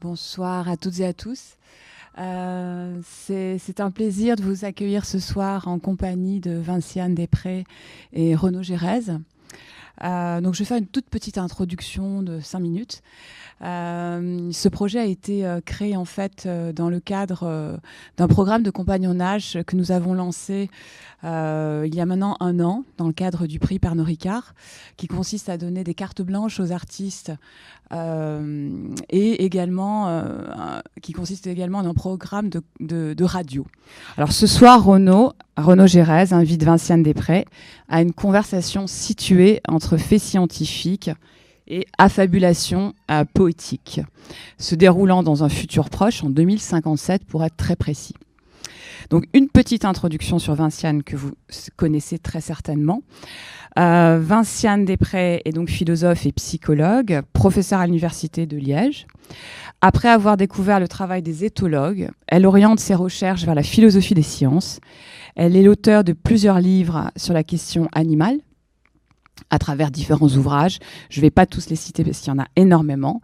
Bonsoir à toutes et à tous. Euh, c'est un plaisir de vous accueillir ce soir en compagnie de Vinciane Després et Renaud Gérez. Euh, donc je vais faire une toute petite introduction de cinq minutes. Euh, ce projet a été euh, créé en fait euh, dans le cadre d'un programme de compagnonnage que nous avons lancé il y a maintenant un an dans le cadre du prix Pernod Ricard, qui consiste à donner des cartes blanches aux artistes et également qui consiste également dans un programme de, de, radio. Alors ce soir, Renaud, Renaud Gérez invite Vinciane Després à une conversation située entre faits scientifiques et affabulation poétique, se déroulant dans un futur proche, en 2057 pour être très précis. Donc une petite introduction sur Vinciane que vous connaissez très certainement. Euh, Vinciane Després est donc philosophe et psychologue, professeure à l'Université de Liège. Après avoir découvert le travail des éthologues, elle oriente ses recherches vers la philosophie des sciences. Elle est l'auteur de plusieurs livres sur la question animale, à travers différents ouvrages. Je ne vais pas tous les citer parce qu'il y en a énormément,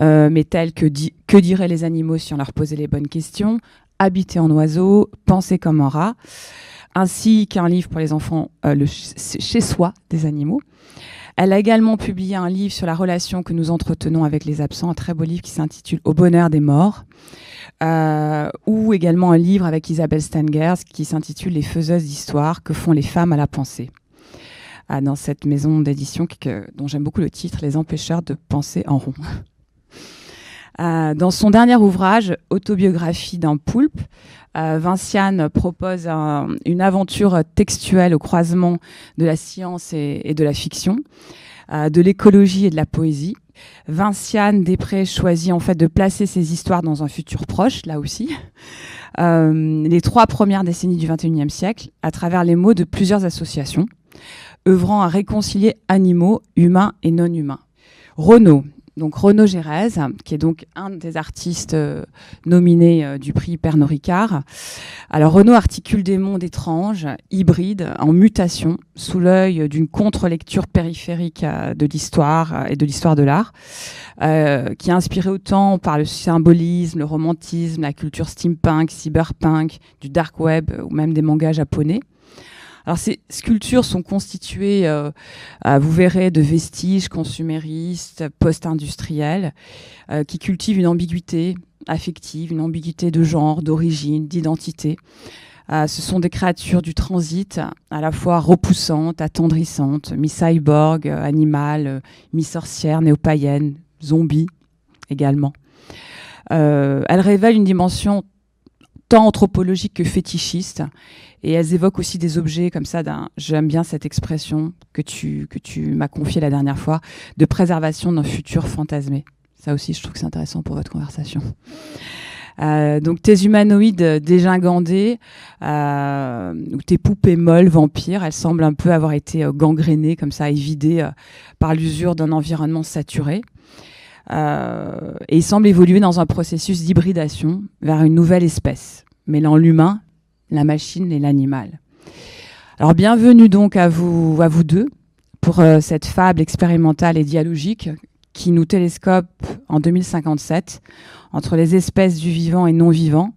euh, mais tels que Que diraient les animaux si on leur posait les bonnes questions, Habiter en oiseau, Penser comme un rat, ainsi qu'un livre pour les enfants, euh, le Chez soi des animaux. Elle a également publié un livre sur la relation que nous entretenons avec les absents, un très beau livre qui s'intitule Au bonheur des morts, euh, ou également un livre avec Isabelle Stengers qui s'intitule Les faiseuses d'histoire, que font les femmes à la pensée dans cette maison d'édition dont j'aime beaucoup le titre, Les empêcheurs de penser en rond. Euh, dans son dernier ouvrage, Autobiographie d'un poulpe, euh, Vinciane propose une aventure textuelle au croisement de la science et, de la fiction, euh, de l'écologie et de la poésie. Vinciane Després choisit en fait de placer ses histoires dans un futur proche, là aussi, les trois premières décennies du XXIe siècle, à travers les mots de plusieurs associations œuvrant à réconcilier animaux, humains et non humains. Renaud, donc Renaud Gérez, qui est donc un des artistes euh, nominés euh, du prix Pernod Ricard. Alors Renaud articule des mondes étranges, hybrides, en mutation, sous l'œil d'une contre-lecture périphérique euh, de l'histoire et de l'histoire de l'art, qui est inspiré autant par le symbolisme, le romantisme, la culture steampunk, cyberpunk, du dark web ou même des mangas japonais. Alors ces sculptures sont constituées, euh, vous verrez, de vestiges consuméristes, post-industriels, euh, qui cultivent une ambiguïté affective, une ambiguïté de genre, d'origine, d'identité. Euh, ce sont des créatures du transit, à la fois repoussantes, attendrissantes, mi-cyborg, animales, mi-sorcières, néo-païennes, zombies également. elles révèlent une dimension tant anthropologique que fétichiste et elles évoquent aussi des objets comme ça d'un, j'aime bien cette expression que tu, que tu m'as confiée la dernière fois, de préservation d'un futur fantasmé. Ça aussi, je trouve que c'est intéressant pour votre conversation. Euh, donc tes humanoïdes dégingandés euh, ou tes poupées molles vampires, elles semblent un peu avoir été euh, gangrénées comme ça et vidées euh, par l'usure d'un environnement saturé. Euh, et ils semblent évoluer dans un processus d'hybridation vers une nouvelle espèce, mêlant l'humain la machine et l'animal. Alors bienvenue donc à vous, à vous deux pour euh, cette fable expérimentale et dialogique qui nous télescope en 2057 entre les espèces du vivant et non vivant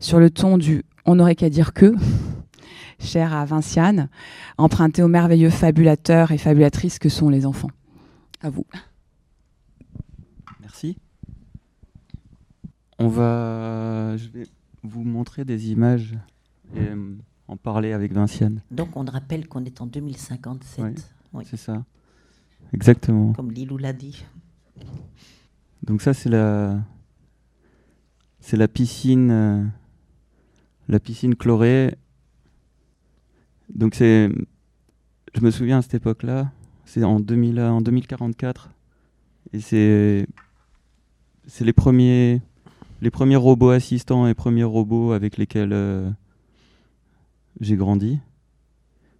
sur le ton du on n'aurait qu'à dire que, cher à Vinciane, emprunté aux merveilleux fabulateurs et fabulatrices que sont les enfants. À vous. Merci. On va, je vais vous montrer des images et euh, en parler avec Vinciane. Donc on rappelle qu'on est en 2057. Oui, C'est ça. Exactement. Comme Lilou l'a dit. Donc ça c'est la c'est la piscine euh, la piscine chlorée. Donc c'est je me souviens à cette époque-là, c'est en 2000 en 2044 et c'est c'est les premiers les premiers robots assistants et premiers robots avec lesquels euh, j'ai grandi.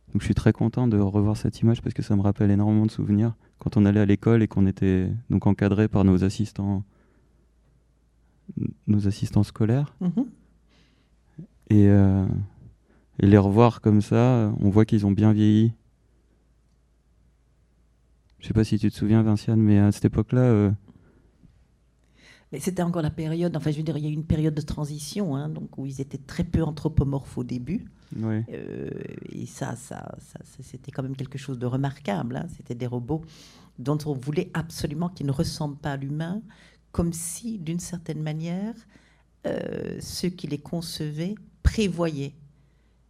Donc je suis très content de revoir cette image parce que ça me rappelle énormément de souvenirs quand on allait à l'école et qu'on était donc encadré par nos assistants, nos assistants scolaires. Mhm. Et, euh, et les revoir comme ça, on voit qu'ils ont bien vieilli. Je sais pas si tu te souviens, Vinciane, mais à cette époque-là. euh, Mais c'était encore la période, enfin je veux dire, il y a eu une période de transition, hein, donc où ils étaient très peu anthropomorphes au début. Euh, et ça, ça, ça, ça, c'était quand même quelque chose de remarquable. hein. C'était des robots dont on voulait absolument qu'ils ne ressemblent pas à l'humain, comme si, d'une certaine manière, euh, ceux qui les concevaient prévoyaient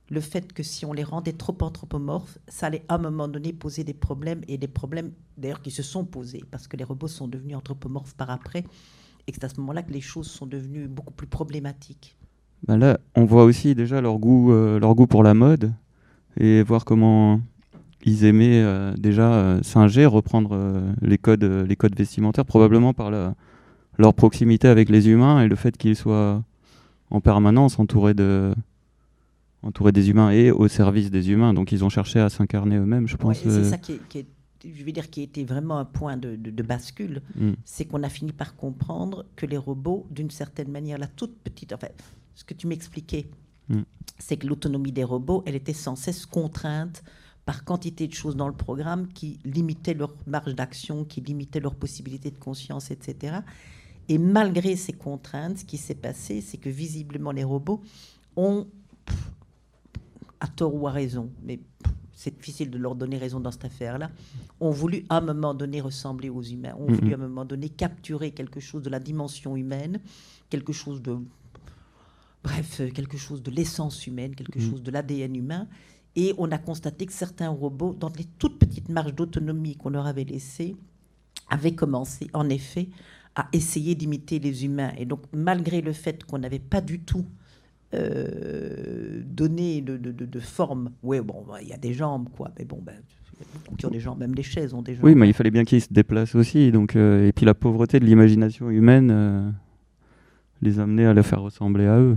le fait que si on les rendait trop anthropomorphes, ça allait à un moment donné poser des problèmes, et des problèmes d'ailleurs qui se sont posés, parce que les robots sont devenus anthropomorphes par après, et que c'est à ce moment-là que les choses sont devenues beaucoup plus problématiques. Bah là, on voit aussi déjà leur goût, euh, leur goût pour la mode et voir comment ils aimaient euh, déjà euh, singer, reprendre les codes, les codes vestimentaires, probablement par la- leur proximité avec les humains et le fait qu'ils soient en permanence entourés de entourés des humains et au service des humains. Donc ils ont cherché à s'incarner eux-mêmes, je Ouais, pense. et c'est ça qui, est, qui est- je veux dire, qui était vraiment un point de, de- de bascule, mm, c'est qu'on a fini par comprendre que les robots, d'une certaine manière, la toute petite, enfin, ce que tu m'expliquais, Mm. c'est que l'autonomie des robots, elle était sans cesse contrainte par quantité de choses dans le programme qui limitaient leur marge d'action, qui limitaient leur possibilité de conscience, etc. Et malgré ces contraintes, ce qui s'est passé, c'est que visiblement les robots ont, pff, à tort ou à raison, mais pff, c'est difficile de leur donner raison dans cette affaire-là, ont voulu à un moment donné ressembler aux humains, ont voulu Mhm. à un moment donné capturer quelque chose de la dimension humaine, quelque chose de... Bref, quelque chose de l'essence humaine, quelque Mhm. chose de l'ADN humain. Et on a constaté que certains robots, dans les toutes petites marges d'autonomie qu'on leur avait laissées, avaient commencé, en effet, à essayer d'imiter les humains. Et donc, malgré le fait qu'on n'avait pas du tout euh, donné de, de- de- de forme, ouais, bon, bah, il y a des jambes, quoi, mais bon, ben, qui ont des jambes, même les chaises ont des jambes. Oui, mais il fallait bien qu'ils se déplacent aussi. Donc, euh, et puis la pauvreté de l'imagination humaine euh, les amenait à les faire ressembler à eux.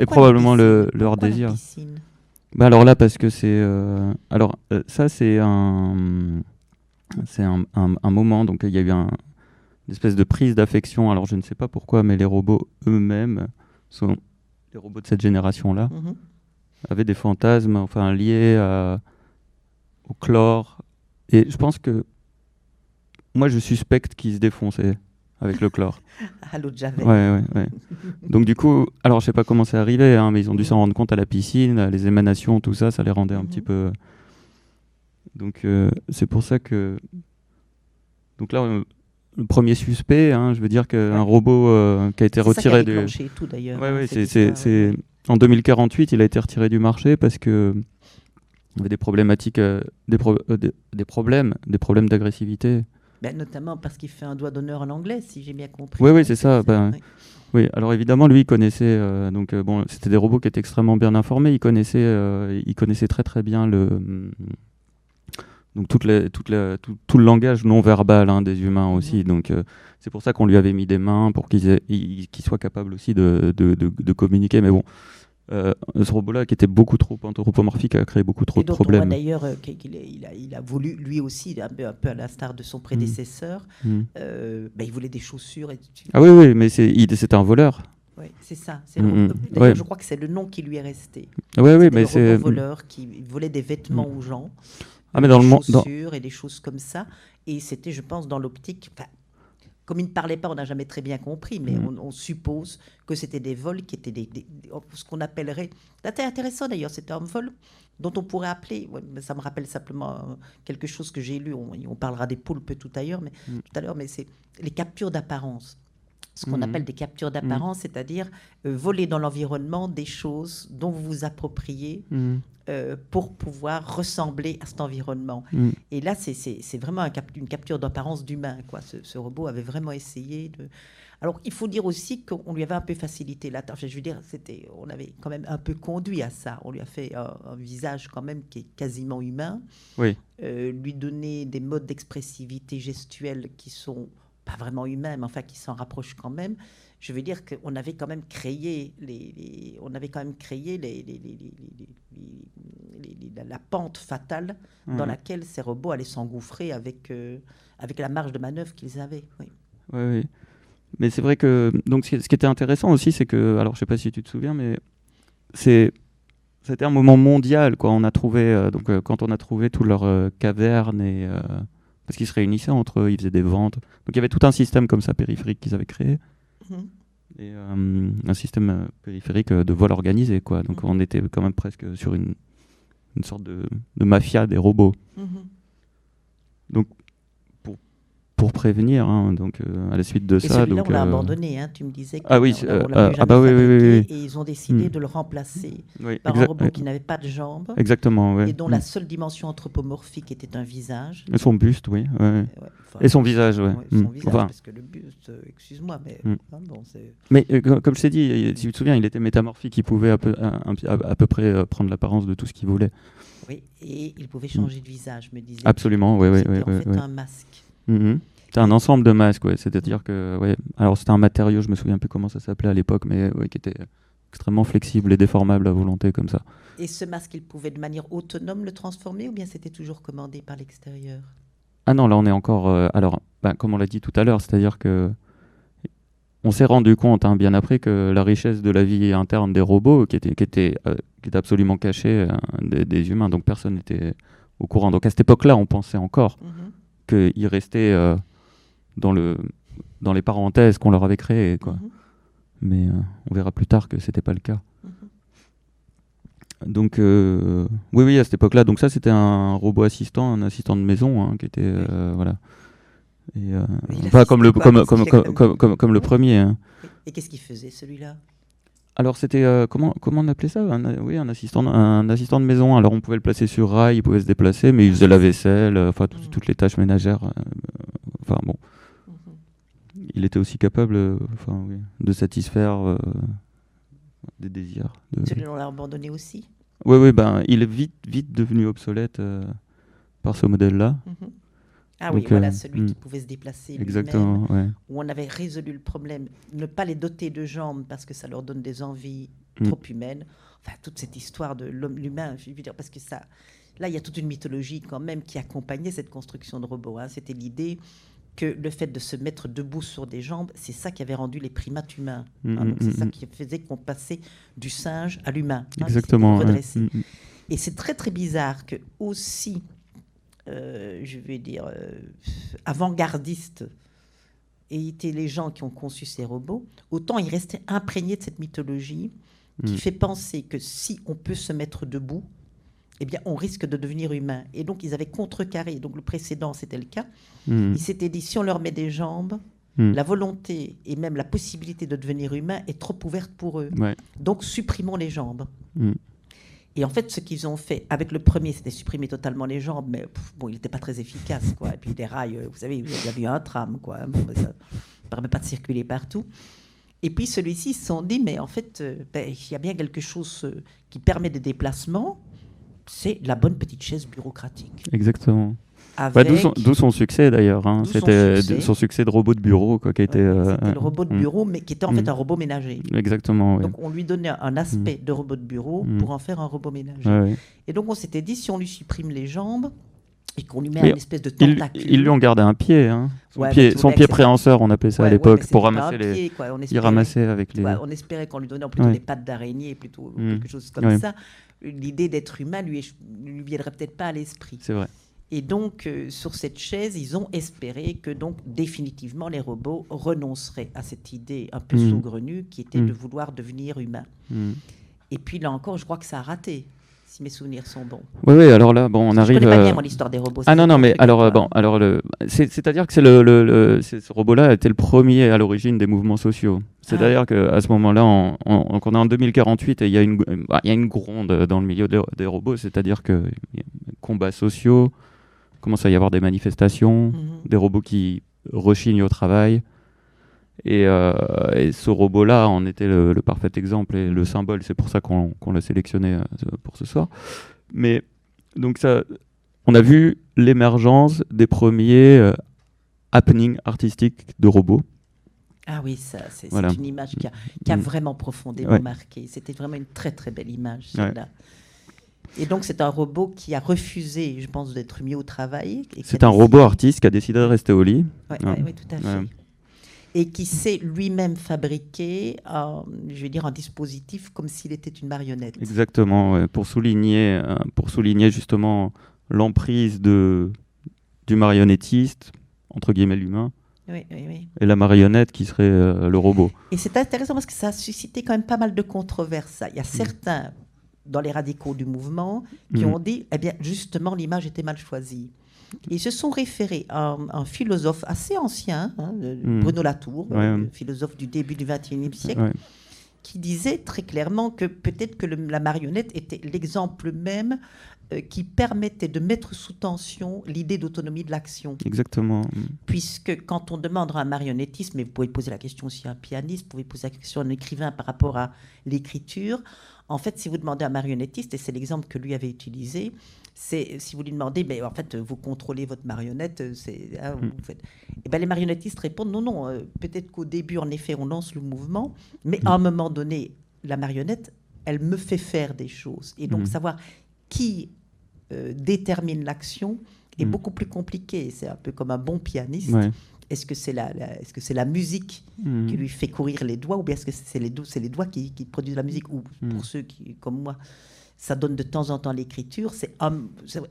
Et probablement le- leur Pourquoi désir. Bah alors là, parce que c'est. euh, alors, ça, c'est un. C'est un, un- un moment. Donc, il y a eu un, une espèce de prise d'affection. Alors, je ne sais pas pourquoi, mais les robots eux-mêmes sont. Les robots de cette génération-là Mhm. avaient des fantasmes, enfin, liés à- au chlore. Et je pense que. Moi, je suspecte qu'ils se défonçaient avec le chlore. À l'eau de Javel. Ouais, ouais, ouais. Donc du coup, alors je sais pas comment c'est arrivé, hein, mais ils ont dû s'en rendre compte à la piscine, les émanations, tout ça, ça les rendait un Mhm. petit peu. Donc euh, c'est pour ça que. Donc là, euh, le premier suspect, hein, je veux dire qu'un Ouais. robot euh, qui a été C'est ça qui a retiré du. tout d'ailleurs. Ouais, hein, ouais. En 2048, il a été retiré du marché parce que il y avait des problématiques, euh, des, pro- euh, des, des problèmes, des problèmes d'agressivité. Ben, notamment parce qu'il fait un doigt d'honneur en anglais, si j'ai bien compris. Ouais, Donc, c'est ça, ben. Oui, alors évidemment, lui, il connaissait. donc, bon, c'était des robots qui étaient extrêmement bien informés. Il connaissait, il connaissait très très bien le. Donc tout, tout le langage non verbal hein, des humains aussi. Donc euh, c'est pour ça qu'on lui avait mis des mains pour qu'il aient- il- qu'il soit capable aussi de, de, de- de communiquer. Mais bon, euh, ce robot-là qui était beaucoup trop anthropomorphique a créé beaucoup trop Et de problèmes. d'ailleurs euh, il a, il a voulu, lui aussi, un peu, un peu à l'instar de son prédécesseur, Mhm. euh, ben, il voulait des chaussures. Et Ah oui, oui, mais c'est, un voleur. Ouais, c'est ça. Mm, mm. Ouais. Je crois que c'est le nom qui lui est resté. Oui, oui, mais c'est. voleur qui volait des vêtements aux gens. Ah, mais dans des le monde. dans- chaussures et des choses comme ça. Et c'était, je pense, dans l'optique. Comme il ne parlait pas, on n'a jamais très bien compris, mais Mhm. on, on suppose que c'était des vols qui étaient des, des- des- ce qu'on appellerait. C'était intéressant d'ailleurs, c'était un vol dont on pourrait appeler. ouais, mais ça me rappelle simplement euh, quelque chose que j'ai lu. On, on parlera des poulpes tout à l'heure, mais Mhm. tout à l'heure, mais c'est les captures d'apparence. Ce qu'on Mhm. appelle des captures d'apparence, c'est-à-dire euh, voler dans l'environnement des choses dont vous vous appropriez Mhm. euh, pour pouvoir ressembler à cet environnement. Et là, c'est- vraiment un cap- une capture d'apparence d'humain. Ce, ce robot avait vraiment essayé de... Alors, il faut dire aussi qu'on lui avait un peu facilité la tâche. Je veux dire, c'était, on avait quand même un peu conduit à ça. On lui a fait un, un visage quand même qui est quasiment humain. Oui. Euh, lui donner des modes d'expressivité gestuelle qui sont pas vraiment humains, mais enfin qui s'en rapprochent quand même. Je veux dire qu'on avait quand même créé les, les- on avait quand même créé les, les- la, la pente fatale dans Mhm. laquelle ces robots allaient s'engouffrer avec, euh, avec la marge de manœuvre qu'ils avaient. Oui. Oui. Mais c'est vrai que donc ce qui ce qui était intéressant aussi, c'est que alors je sais pas si tu te souviens, mais c'est c'était un moment mondial quoi. On a trouvé euh, donc euh, quand on a trouvé toutes leurs cavernes et parce qu'ils se réunissaient entre eux, ils faisaient des ventes. Donc il y avait tout un système comme ça périphérique qu'ils avaient créé Mhm. et euh, un système euh, périphérique euh, de vol organisé quoi. Donc Mhm. on était quand même presque sur une une sorte de, de mafia des robots Mhm. Pour prévenir. hein. donc euh, à la suite de Et ça, donc on l'a euh, abandonné, hein, tu me disais. Ah oui, on euh, plus ah bah oui, oui, oui, oui. Et ils ont décidé Hmm. de le remplacer oui, par un robot qui n'avait pas de jambes exactement. ouais. et dont la seule dimension anthropomorphique était un visage. Et son buste, oui. ouais. Ouais, enfin, Et son visage, ouais, son Mm. visage, Enfin, parce que le buste, excuse-moi, mais hein, bon, c'est- Mais co- comme je t'ai dit, il- si tu te souviens, il était métamorphique, il pouvait à peu, à, à peu près prendre l'apparence de tout ce qu'il voulait. oui, et il pouvait changer de visage, me disait. Absolument, oui, oui, C'était oui. en fait oui, un masque. Mhm. C'était un ensemble de masques, ouais. C'est-à-dire que, ouais. Alors c'était un matériau, je me souviens plus comment ça s'appelait à l'époque, mais ouais, qui était extrêmement flexible et déformable à volonté comme ça. Et ce masque, il pouvait de manière autonome le transformer ou bien c'était toujours commandé par l'extérieur? Ah non, là on est encore. euh, alors, bah, comme on l'a dit tout à l'heure, c'est-à-dire que on s'est rendu compte hein, bien après que la richesse de la vie interne des robots, qui était, qui était, euh, qui était absolument cachée euh, des, des humains, donc personne n'était au courant. Donc à cette époque-là, on pensait encore Mhm. Qu'ils restaient euh, dans, le, dans les parenthèses qu'on leur avait créées. Quoi. Mhm. Mais euh, on verra plus tard que c'était pas le cas. Mhm. Donc, euh, oui, oui, à cette époque-là. Donc, ça, c'était un robot assistant, un assistant de maison, hein, qui était. voilà. Et, comme le, comme, comme, comme- comme le premier. hein. Et qu'est-ce qu'il faisait celui-là? Alors, c'était. euh, comment, comment on appelait ça? Un, Oui, un assistant, un assistant de maison. Alors, on pouvait le placer sur rail, il pouvait se déplacer, mais il faisait la vaisselle, euh, enfin, tout- Mhm. toutes les tâches ménagères. euh, enfin, bon. Mhm. Il était aussi capable enfin, oui, de satisfaire euh, des désirs. de- Celui-là, on l'a abandonné aussi? Oui, oui, ben, il est vite, vite devenu obsolète euh, par ce modèle-là. Mhm. Ah oui, voilà, euh, celui hmm. qui pouvait se déplacer Exactement, ouais. où on avait résolu le problème, ne pas les doter de jambes parce que ça leur donne des envies Hmm. trop humaines. Enfin, toute cette histoire de l'homme, l'humain, je veux dire, parce que ça, là, il y a toute une mythologie quand même qui accompagnait cette construction de robots. hein. C'était l'idée que le fait de se mettre debout sur des jambes, c'est ça qui avait rendu les primates humains. Mm, hein. c'est ça qui faisait qu'on passait du singe à l'humain. hein, Exactement. ouais. Et c'est très très bizarre que aussi, je vais dire, euh, avant-gardistes aient été les gens qui ont conçu ces robots, autant ils restaient imprégnés de cette mythologie qui Mm. fait penser que si on peut se mettre debout, eh bien, on risque de devenir humain. Et donc, ils avaient contrecarré. Donc, le précédent, c'était le cas. Mm. Ils s'étaient dit, si on leur met des jambes, Mm. la volonté et même la possibilité de devenir humain est trop ouverte pour eux. Ouais. Donc, supprimons les jambes. Et en fait, ce qu'ils ont fait avec le premier, c'était supprimer totalement les jambes, mais bon, il n'était pas très efficace, quoi. Et puis des rails, euh, vous savez, vous avez un tram, quoi. Bon, ben, ça ne permet pas de circuler partout. Et puis celui-ci, ils se sont dit, mais en fait, euh, ben, il y a bien quelque chose euh, qui permet des déplacements, c'est la bonne petite chaise bureaucratique. Exactement. Avec, Bah, D'où son, succès d'ailleurs. hein. Son C'était de- son succès de robot de bureau quoi, qui. Ouais, euh, le robot de mm. bureau, mais qui était en fait Mm. un robot ménager. Exactement. Donc on lui donnait un aspect de robot de bureau Mm. pour en faire un robot ménager. Ouais. Et donc on s'était dit, si on lui supprime les jambes et qu'on lui met Mais un espèce de tentacule. ils lui ont gardé un pied. Hein. Son Ouais, pied, son pied préhenseur, on appelait ça Ouais, à l'époque, pour ramasser les. pied. On Il espérait, ramassait avec les. on espérait qu'on lui donnait plutôt des pattes d'araignée, plutôt Mm. quelque chose comme ça. L'idée d'être humain lui, lui viendrait peut-être pas à l'esprit. C'est vrai. Et donc, euh, sur cette chaise, ils ont espéré que donc définitivement les robots renonceraient à cette idée un peu Mm. saugrenue qui était de vouloir devenir humain. Mm. Et puis là encore, je crois que ça a raté, si mes souvenirs sont bons. Oui, oui, alors là, bon, on je arrive. connais pas euh, bien mon histoire des robots. Ah non, non, mais alors, euh, bon, alors le, c'est-à-dire que c'est le, le, le- c'est- ce robot-là a été le premier à l'origine des mouvements sociaux. C'est-à-dire qu'à ce moment-là, on, on, donc on est en 2048 et il y, a une, bah, y a une gronde dans le milieu des, des robots, c'est-à-dire que combats sociaux, commence à y avoir des manifestations, Mhm. des robots qui rechignent au travail. Et, euh, et ce robot-là en était le, le parfait exemple et le symbole. C'est pour ça qu'on l'a sélectionné euh, pour ce soir. Mais donc ça, on a vu l'émergence des premiers euh, happenings artistiques de robots. Ah oui, ça, c'est Voilà. une image qui a, qui a Mm. vraiment profondément Ouais. marqué. C'était vraiment une très très belle image, Ouais. Et donc c'est un robot qui a refusé, je pense, d'être mis au travail. C'est un décidé- robot artiste qui a décidé de rester au lit. Ouais, Ouais. ouais, ouais, tout à fait. Et qui sait lui-même fabriquer, un, je vais dire, un dispositif comme s'il était une marionnette. Exactement, pour, souligner, euh, pour souligner justement l'emprise de, du marionnettiste, entre guillemets l'humain, Oui, oui, oui. et la marionnette qui serait euh, le robot. Et c'est intéressant parce que ça a suscité quand même pas mal de controverses. Il y a certains dans les radicaux du mouvement qui Mhm. ont dit, eh bien, justement, l'image était mal choisie. Ils se sont référés à un, un philosophe assez ancien, hein, Mhm. Bruno Latour, Ouais. euh, philosophe du début du XXIe siècle, Ouais. Qui disait très clairement que peut-être que le- la marionnette était l'exemple même euh, qui permettait de mettre sous tension l'idée d'autonomie de l'action. Exactement. Puisque quand on demande à un marionnettiste, mais vous pouvez poser la question aussi à un pianiste, vous pouvez poser la question à un écrivain par rapport à l'écriture, en fait, si vous demandez à un marionnettiste, et c'est l'exemple que lui avait utilisé, c'est si vous lui demandez, mais en fait, vous contrôlez votre marionnette, euh, c'est, hein, vous Mm. faites- Et ben, les marionnettistes répondent, non, non, euh, peut-être qu'au début, en effet, on lance le mouvement, mais à un moment donné, la marionnette, elle me fait faire des choses. Et donc, Mm. savoir qui euh, détermine l'action est Mm. beaucoup plus compliqué. C'est un peu comme un bon pianiste. Ouais. Est-ce que c'est la, la- est-ce que c'est la musique qui lui fait courir les doigts ou bien est-ce que c'est les, do- c'est les doigts qui, qui produisent la musique Ou Mm. pour ceux qui, comme moi, ça donne de temps en temps l'écriture. C'est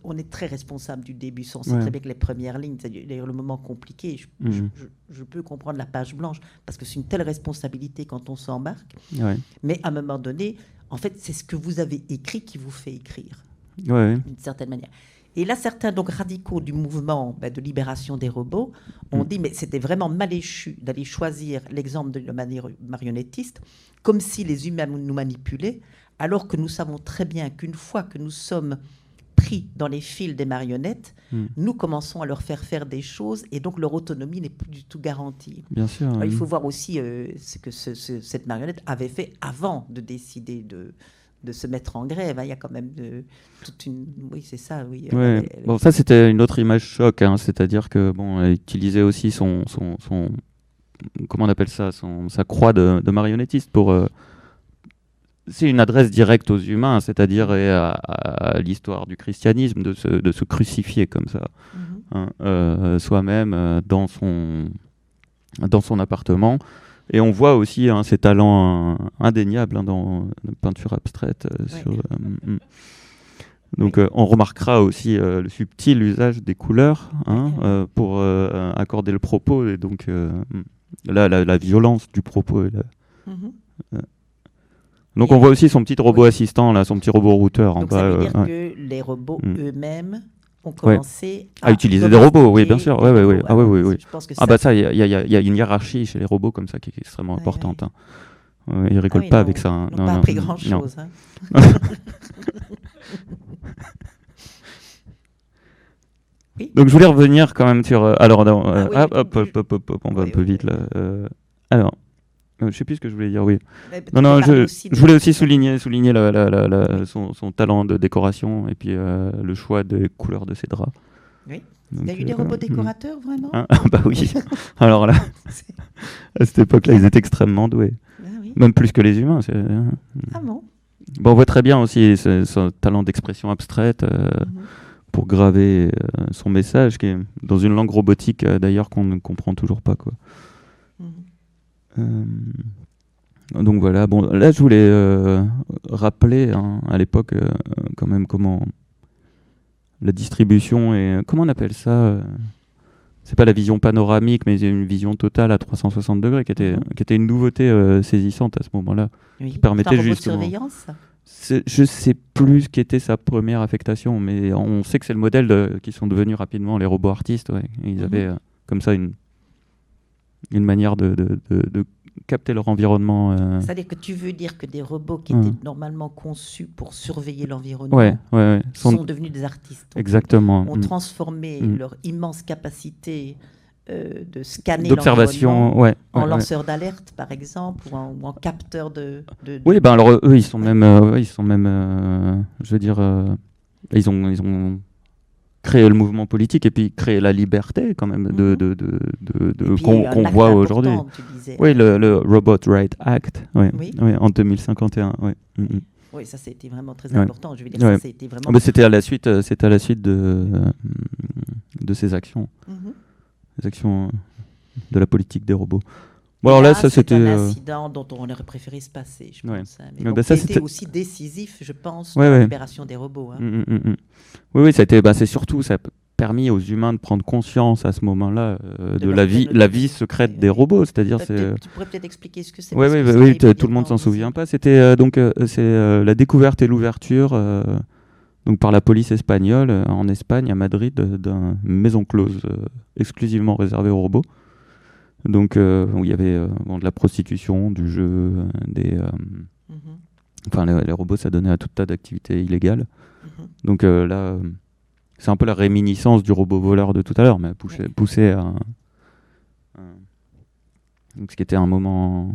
on est très responsable du début. On sait Ouais. très bien que les premières lignes, c'est d'ailleurs le moment compliqué. Je, Mhm. je- je- je peux comprendre la page blanche parce que c'est une telle responsabilité quand on s'embarque. Ouais. Mais à un moment donné, en fait, c'est ce que vous avez écrit qui vous fait écrire Ouais, d'une certaine manière. Et là, certains donc radicaux du mouvement ben, de libération des robots ont Mm. dit mais c'était vraiment mal échu d'aller choisir l'exemple de la manière marionnettiste comme si les humains nous manipulaient, alors que nous savons très bien qu'une fois que nous sommes pris dans les fils des marionnettes, Mm. nous commençons à leur faire faire des choses et donc leur autonomie n'est plus du tout garantie. Bien sûr. Alors, il faut voir aussi euh, ce que ce- ce- cette marionnette avait fait avant de décider de, de se mettre en grève. hein. Il y a quand même de, toute une. Oui, c'est ça, oui. Ouais. elle- Bon, ça c'était une autre image choc, hein, c'est-à-dire que bon, elle utilisait aussi son, son, son comment on appelle ça, son, sa croix de, de marionnettiste pour. euh, c'est une adresse directe aux humains, c'est-à-dire à, à l'histoire du christianisme de se, de se crucifier comme ça, Mhm. hein, euh, soi-même euh, dans son dans son appartement. Et on voit aussi hein, ses talents indéniables hein, dans la peinture abstraite. euh, Ouais. sur, euh, mm. Donc on remarquera aussi le subtil usage des couleurs pour accorder le propos et donc mm. là la, la violence du propos. Donc on voit aussi son petit robot Oui. assistant là, son petit robot routeur en Donc bas. ça veut euh, dire ouais. que les robots Mm. eux-mêmes ont commencé À utiliser des robots, oui, bien sûr. Ouais. Ah, ouais, ouais, ouais. Je pense que Ah bah ça, il y, a- y y une hiérarchie chez les robots comme ça qui est extrêmement importante. hein. Ouais, ils rigolent Ah oui, pas non, avec ça. hein. ils Non, n'ont pas appris grand-chose. hein. Donc je voulais revenir quand même sur. euh, alors, non, euh, Ah oui, hop, hop, oui. hop, hop, hop, hop, on va Oui, un peu oui, vite oui. là. Euh, alors, euh, je sais plus ce que je voulais dire. Oui. Mais Non, non, je, voulais aussi souligner, souligner la- la- la- la- son, son talent de décoration et puis euh, le choix des couleurs de ses draps. Oui. Donc, Il y a eu des euh, robots hmm. décorateurs, vraiment Hein Ah bah oui. Alors là, à cette époque-là, ils étaient extrêmement doués. Ah oui. Même plus que les humains. hein. Ah bon? Bon, on voit très bien aussi son talent d'expression abstraite euh, Mhm. pour graver euh, son message, qui est dans une langue robotique euh, d'ailleurs qu'on ne comprend toujours pas. Quoi. Euh, donc voilà, bon, là je voulais euh, rappeler hein, à l'époque euh, quand même comment la distribution et comment on appelle ça C'est pas la vision panoramique, mais une vision totale à 360 degrés qui était, Mhm. qui était une nouveauté euh, saisissante à ce moment-là. Oui. permettait un robot de justement- surveillance Je sais plus ce qu'était sa première affectation, mais on sait que c'est le modèle de- qui sont devenus rapidement les robots artistes. ouais. Ils Mhm. avaient euh, comme ça une, une manière de, de- de- de capter leur environnement. euh. C'est-à-dire que tu veux dire que des robots qui étaient normalement conçus pour surveiller l'environnement Ouais, ouais, ouais. Sont- sont devenus des artistes. Exactement. ont Mm. transformé Mm. leur immense capacité euh, de scanner D'observation, l'environnement ouais. en lanceur d'alerte, par exemple, ou en, ou en capteur de, de- de- Oui, ben alors eux, ils sont même, euh, ils sont même, je veux dire, ils ont, ils ont créé le mouvement politique et puis créé la liberté quand même de, Mhm. de, de, qu'on voit aujourd'hui. Oui, le, le Robot Right Act, Oui. en 2051. Ouais. Mm, mm. Oui, ça, c'était vraiment très Ouais. important. Je veux dire, Ouais. ça, c'était vraiment. Ah, mais c'était à la suite, euh, c'était à la suite de, euh, de ces actions, Mhm. les actions de la politique des robots. Bon, alors là, Là, ça c'est c'était. un euh, incident dont on aurait préféré se passer, je Ouais. pense. hein. Mais Ouais, donc, bah ça, c'était- aussi décisif, je pense, Ouais, dans ouais. la libération des robots. hein. Mm, mm, mm. Oui, oui, été, bah, c'est surtout, ça a permis aux humains de prendre conscience à ce moment-là euh, De la vie, la secrète des robots, c'est-à-dire c'est. Tu pourrais peut-être expliquer ce que c'est. Oui, oui, tout le monde s'en souvient pas. C'était euh, donc euh, c'est euh, la découverte et l'ouverture euh, donc par la police espagnole euh, en Espagne à Madrid euh, d'une maison close euh, exclusivement réservée aux robots. Donc euh, où il y avait euh, bon, de la prostitution, du jeu, euh, des Mhm, enfin les, les robots ça donnait à tout tas d'activités illégales. mhm. Donc là c'est un peu la réminiscence du robot voleur de tout à l'heure mais poussé, à donc ce qui était un moment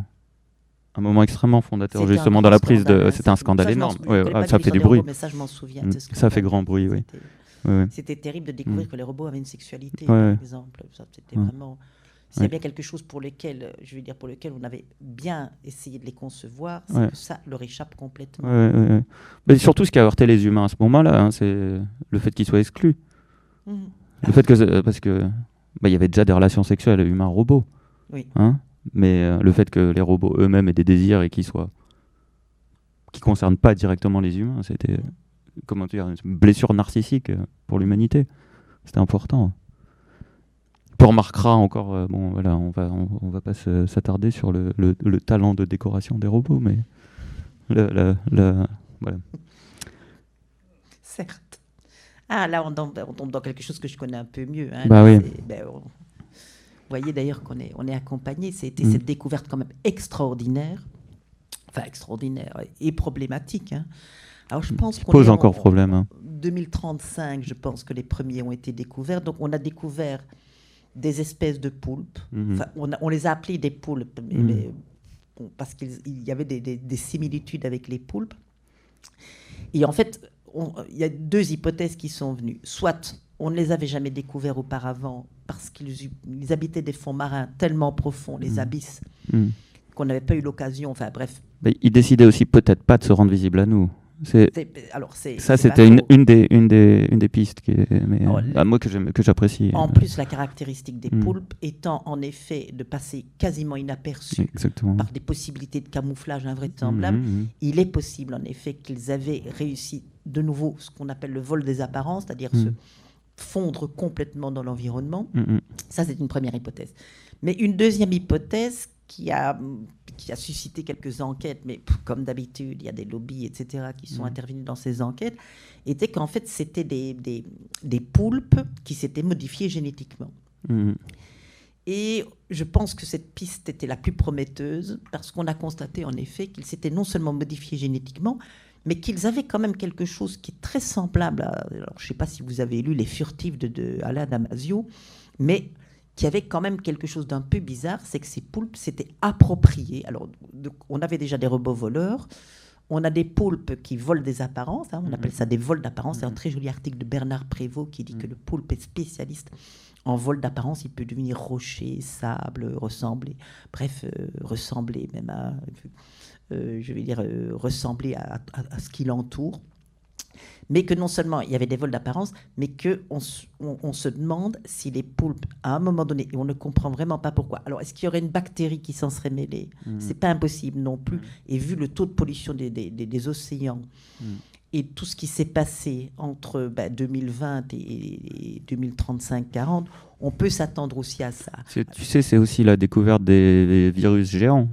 un moment extrêmement fondateur justement dans la prise de c'était un scandale ça, énorme. Ouais, pas ça fait du bruit robots, Mais ça, je m'en souviens. Mm, ça fait grand bruit, oui. C'était- terrible de découvrir Mm. que les robots avaient une sexualité, Ouais, par exemple. C'était vraiment. S'il y a bien quelque chose pour lequel, euh, je veux dire, pour lequel on avait bien essayé de les concevoir, c'est Ouais. que ça leur échappe complètement. Ouais. Mais surtout ce qui a heurté les humains à ce moment-là hein, c'est le fait qu'ils soient exclus Mhm. le fait que euh, parce que bah, il y avait déjà des relations sexuelles humains-robots Oui. hein mais euh, le fait que les robots eux-mêmes aient des désirs et qu'ils soient qui concernent pas directement les humains c'était euh, Mm. comment dire une blessure narcissique pour l'humanité c'était important remarquera encore euh, bon voilà on va on, on va pas s'attarder sur le, le- le talent de décoration des robots mais le- le- le- voilà Certes. Ah, là, on tombe, on tombe dans quelque chose que je connais un peu mieux. hein. Bah oui. Ben, on- Vous voyez d'ailleurs qu'on est, on est accompagné. C'était Mm. cette découverte quand même extraordinaire, enfin extraordinaire et problématique. hein. Alors je pense qui qu'on pose est en- encore problème hein. 2035, je pense que les premiers ont été découverts. Donc on a découvert des espèces de poulpes. Mhm. Enfin, on, les a appelés des poulpes, mais- Mhm. mais, bon, parce qu'il il y avait des, des- des similitudes avec les poulpes. Et en fait, il y a deux hypothèses qui sont venues. Soit on ne les avait jamais découverts auparavant parce qu'ils ils habitaient des fonds marins tellement profonds, les Mhm. abysses, qu'on n'avait pas eu l'occasion. Enfin bref, Mais ils décidaient aussi peut-être pas de se rendre visibles à nous. Alors ça, c'était une, des une des une des pistes qui est, mais, Oh, euh, à moi que j'apprécie. En euh, plus, la caractéristique des Mm. poulpes étant en effet de passer quasiment inaperçus exactement. par des possibilités de camouflage invraisemblables, Mhm, mhm. il est possible en effet qu'ils avaient réussi de nouveau ce qu'on appelle le vol des apparences, c'est-à-dire se fondre complètement dans l'environnement. Ça, c'est une première hypothèse. Mais une deuxième hypothèse qui a, qui a suscité quelques enquêtes, mais pff, comme d'habitude, il y a des lobbies, etc., qui sont Mhm. intervenus dans ces enquêtes, était qu'en fait, c'était des, des, des poulpes qui s'étaient modifiés génétiquement. Mhm. Et je pense que cette piste était la plus prometteuse parce qu'on a constaté en effet qu'ils s'étaient non seulement modifiés génétiquement, mais qu'ils avaient quand même quelque chose qui est très semblable à. Alors, je ne sais pas si vous avez lu Les Furtifs de, de Alain Damasio, mais qui avait quand même quelque chose d'un peu bizarre, c'est que ces poulpes s'étaient appropriés. Alors, de- on avait déjà des robots voleurs. On a des poulpes qui volent des apparences, hein, on appelle ça des vols d'apparence. C'est un très joli article de Bernard Prévost qui dit que le poulpe est spécialiste en vol d'apparence. Il peut devenir rocher, sable, ressembler, bref, euh, ressembler même à, euh, je vais dire, euh, ressembler à, à- à ce qui l'entoure. Mais que non seulement il y avait des vols d'apparence, mais que on, se- on- on se demande si les poulpes, à un moment donné, et on ne comprend vraiment pas pourquoi. Alors, est-ce qu'il y aurait une bactérie qui s'en serait mêlée? Mhm. C'est pas impossible non plus. Et vu le taux de pollution des, des- des- des océans Mhm. et tout ce qui s'est passé entre bah, 2020 et, et 2035-40, on peut s'attendre aussi à ça. Tu sais, c'est aussi la découverte des, virus géants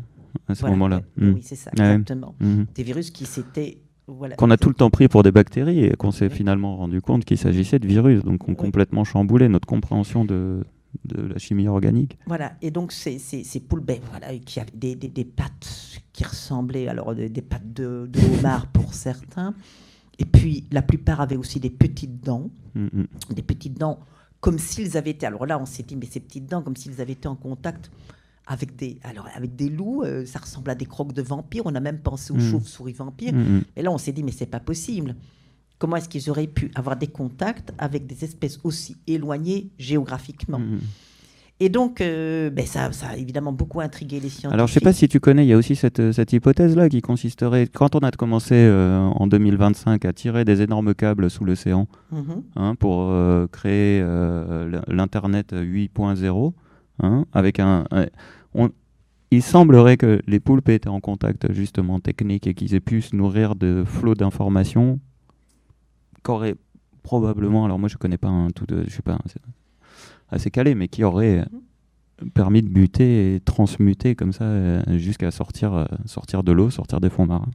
à ce Voilà, moment-là. Oui, c'est ça, Ouais. exactement. Mhm. Des virus qui s'étaient. Voilà, Qu'on a tout le temps pris pour des bactéries et qu'on s'est finalement rendu compte qu'il s'agissait de virus, donc on Oui. complètement chamboulé notre compréhension de, de la chimie organique. Voilà, et donc ces, ces, ces poules, ben, voilà, qui avaient des, des, des pattes qui ressemblaient, alors des, des pattes de, de homard pour certains, et puis la plupart avaient aussi des petites dents, des petites dents comme s'ils avaient été, alors là on s'est dit, mais ces petites dents, comme s'ils avaient été en contact avec des, alors, avec des loups, euh, ça ressemble à des croques de vampires, on a même pensé aux Mm. chauves-souris vampires, Mhm. et là on s'est dit, mais c'est pas possible. Comment est-ce qu'ils auraient pu avoir des contacts avec des espèces aussi éloignées géographiquement? Et donc, euh, ben ça, ça a évidemment beaucoup intrigué les scientifiques. Alors, je sais pas si tu connais, il y a aussi cette, cette hypothèse-là qui consisterait, quand on a commencé euh, en 2025 à tirer des énormes câbles sous l'océan Mhm. hein, pour euh, créer euh, l'Internet 8.0, hein, avec un, un- on- il semblerait que les poulpes aient été en contact justement technique et qu'ils aient pu se nourrir de flots d'informations qu'aurait probablement, alors moi je connais pas un tout, de, je suis pas assez, assez calé, mais qui aurait permis de muter et transmuter comme ça euh, jusqu'à sortir, euh, sortir de l'eau, sortir des fonds marins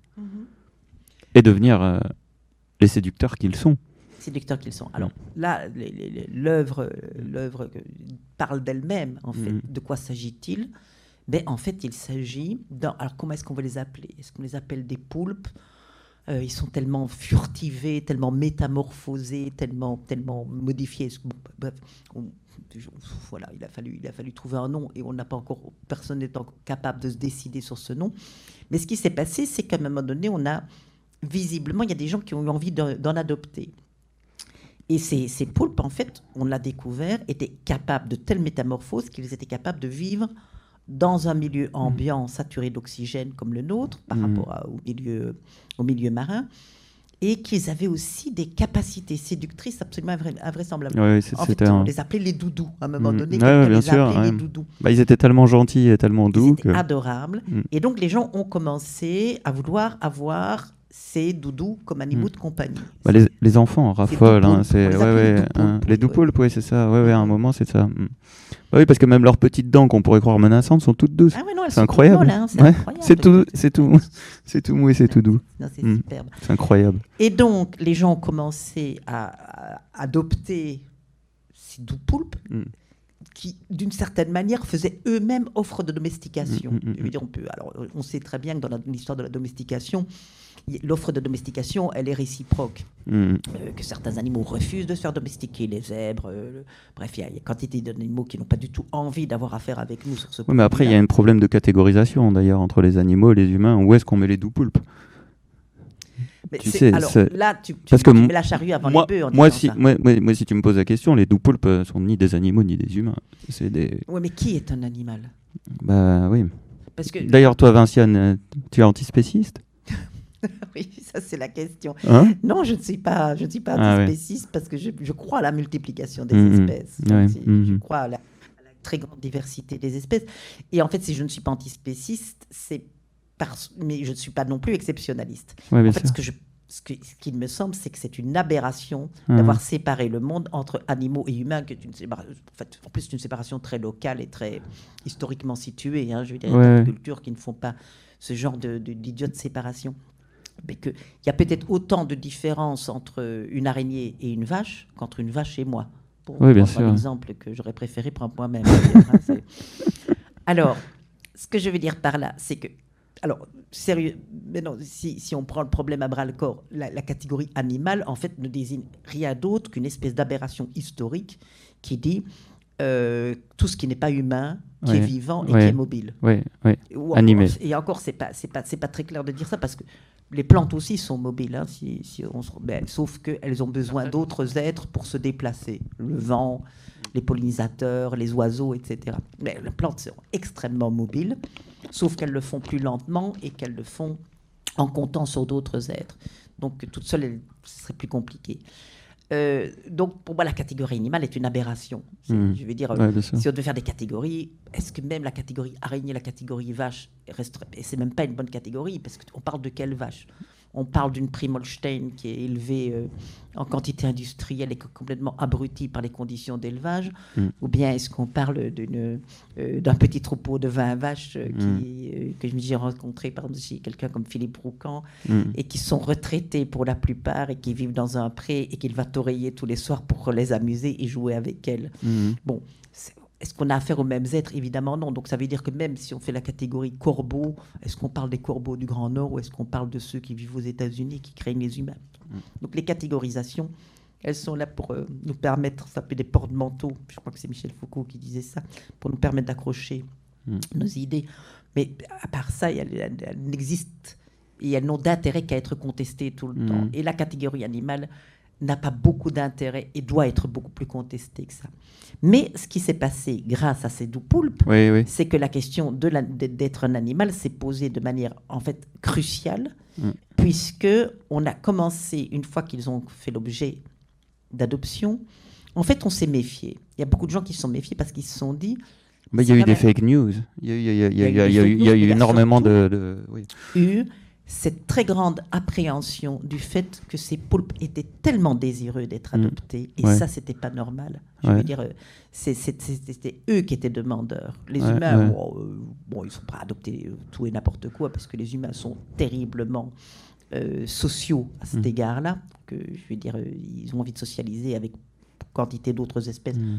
et devenir euh, les séducteurs qu'ils sont. Séducteurs qu'ils sont. Alors là, les- les- l'œuvre que- parle d'elle-même, en fait. Mhm. De quoi s'agit-il? Ben, En fait, il s'agit... d'un- Alors, comment est-ce qu'on va les appeler? Est-ce qu'on les appelle des poulpes? Euh, Ils sont tellement furtivés, tellement métamorphosés, tellement, tellement modifiés. Bref, on- voilà, il a, fallu, il a fallu trouver un nom et on n'a pas encore... Personne n'est encore capable de se décider sur ce nom. Mais ce qui s'est passé, c'est qu'à un moment donné, on a... Visiblement, il y a des gens qui ont eu envie d'en adopter. Et ces, ces poulpes, en fait, on l'a découvert, étaient capables de telles métamorphoses qu'ils étaient capables de vivre dans un milieu ambiant saturé d'oxygène comme le nôtre, par Mhm. rapport à- au, milieu, au milieu marin, et qu'ils avaient aussi des capacités séductrices absolument invra- invraisemblables. Ouais, c'est- En fait, c'était on les appelait les doudous. À un moment Mhm. donné, Ouais, bien les sûr, les doudous. Bah, ils étaient tellement gentils et tellement Ils doux étaient que. adorables. Et donc, les gens ont commencé à vouloir avoir ces doudous comme animaux Mm. de compagnie. Bah, les, les enfants en raffolent. hein, c'est ouais, ouais, hein, les oui, doux-poulpes, ouais, c'est ça. Ouais, ouais, à un moment, c'est ça. Mm. Bah oui, parce que même leurs petites dents qu'on pourrait croire menaçantes sont toutes douces. Ah ouais, C'est incroyable. hein, c'est incroyable. c'est tout, c'est tout, c'est tout mou et c'est tout doux. C'est Mm. superbe. C'est incroyable. Et donc, les gens ont commencé à, à adopter ces doux poulpes qui, d'une certaine manière, faisaient eux-mêmes offre de domestication. Je veux dire, on, peut, alors, on sait très bien que dans l'histoire de la domestication, l'offre de domestication, elle est réciproque. Mm. Euh, que certains animaux refusent de se faire domestiquer, les zèbres, euh, bref, il y, y a quantité d'animaux qui n'ont pas du tout envie d'avoir affaire avec nous sur ce Oui, mais après, il y a un problème de catégorisation d'ailleurs entre les animaux et les humains. Où est-ce qu'on met les doux poulpes? Mais tu sais, alors là, tu, tu- parce que mets la charrue avant moi, les bœufs en moi, si, ça. moi, moi- moi, si tu me poses la question, les doux poulpes euh, sont ni des animaux ni des humains. C'est des. Oui, mais qui est un animal? Bah oui. D'ailleurs, toi, Vinciane, tu es antispéciste? oui, ça c'est la question. Hein Non, je ne suis pas, je ne suis pas Ah ouais. parce que je, je crois à la multiplication des Mhm. espèces. Ouais, Donc, si- Je mhm. crois à la, à la très grande diversité des espèces. Et en fait, si je ne suis pas antispéciste, c'est parce, mais je ne suis pas non plus exceptionnaliste. Ouais, En fait, ce que je ce que- ce qu'il me semble, c'est que c'est une aberration Mhm. d'avoir séparé le monde entre animaux et humains, que une sépara- en, fait, en plus c'est une séparation très locale et très historiquement située. hein. je veux dire, il y a des cultures qui ne font pas ce genre de, de- d'idiote séparation. Mais qu'il y a peut-être autant de différences entre une araignée et une vache qu'entre une vache et moi. Pour Oui, bien prendre sûr. un exemple que j'aurais préféré prendre moi-même. hein, Alors, ce que je veux dire par là, c'est que, alors, sérieux, mais non, si, si on prend le problème à bras le corps, la, la catégorie animale, en fait, ne désigne rien d'autre qu'une espèce d'aberration historique qui dit euh, tout ce qui n'est pas humain, qui est vivant et qui est mobile. Oui, oui. Ou encore- Animé. Et encore, c'est pas, c'est pas, pas très clair de dire ça parce que les plantes aussi sont mobiles, hein, si, si on se- ben, sauf qu'elles ont besoin d'autres êtres pour se déplacer. Le vent, les pollinisateurs, les oiseaux, etc. Mais les plantes sont extrêmement mobiles, sauf qu'elles le font plus lentement et qu'elles le font en comptant sur d'autres êtres. Donc, toute seule, ce serait plus compliqué. Euh, donc, pour moi, la catégorie animale est une aberration. Mhm. Je veux dire, Ouais, si on devait faire des catégories, est-ce que même la catégorie araignée, la catégorie vache Et c'est même pas une bonne catégorie parce qu'on parle de quelle vache? On parle d'une prime Holstein qui est élevée euh, en quantité industrielle et complètement abrutie par les conditions d'élevage, Mm. ou bien est-ce qu'on parle d'une, euh, d'un petit troupeau de 20 vaches euh, Mm. qui, euh, que j'ai rencontré par quelqu'un comme Philippe Roucan Mm. et qui sont retraités pour la plupart et qui vivent dans un pré et qu'il va toreiller tous les soirs pour les amuser et jouer avec elles. Bon, c'est- est-ce qu'on a affaire aux mêmes êtres? Évidemment non. Donc ça veut dire que même si on fait la catégorie corbeau, est-ce qu'on parle des corbeaux du Grand Nord ou est-ce qu'on parle de ceux qui vivent aux États-Unis qui craignent les humains? Donc les catégorisations, elles sont là pour euh, nous permettre, ça s'appelle des porte-manteaux, je crois que c'est Michel Foucault qui disait ça, pour nous permettre d'accrocher Mm. nos idées. Mais à part ça, elles, elles- elles n'existent et elles n'ont d'intérêt qu'à être contestées tout le Mm. temps. Et la catégorie animale n'a pas beaucoup d'intérêt et doit être beaucoup plus contestée que ça. Mais ce qui s'est passé grâce à ces doux poulpes, Oui, oui. c'est que la question d'être un animal s'est posée de manière en fait cruciale, Mm. puisque on a commencé une fois qu'ils ont fait l'objet d'adoption. En fait, on s'est méfié. Il y a beaucoup de gens qui se sont méfiés parce qu'ils se sont dit Bah, Il y a eu des fake news. Il y a eu, mais énormément de. de- oui. eu cette très grande appréhension du fait que ces poulpes étaient tellement désireux d'être Mm. adoptés. Et Ouais. ça, c'était pas normal. Je Ouais. veux dire, euh, c'était eux qui étaient demandeurs. Les Ouais, humains, bon, euh, bon, ils sont pas adoptés euh, tout et n'importe quoi, parce que les humains sont terriblement euh, sociaux à cet Mm. égard-là. Que je veux dire, ils ont envie de socialiser avec quantité d'autres espèces. Mm.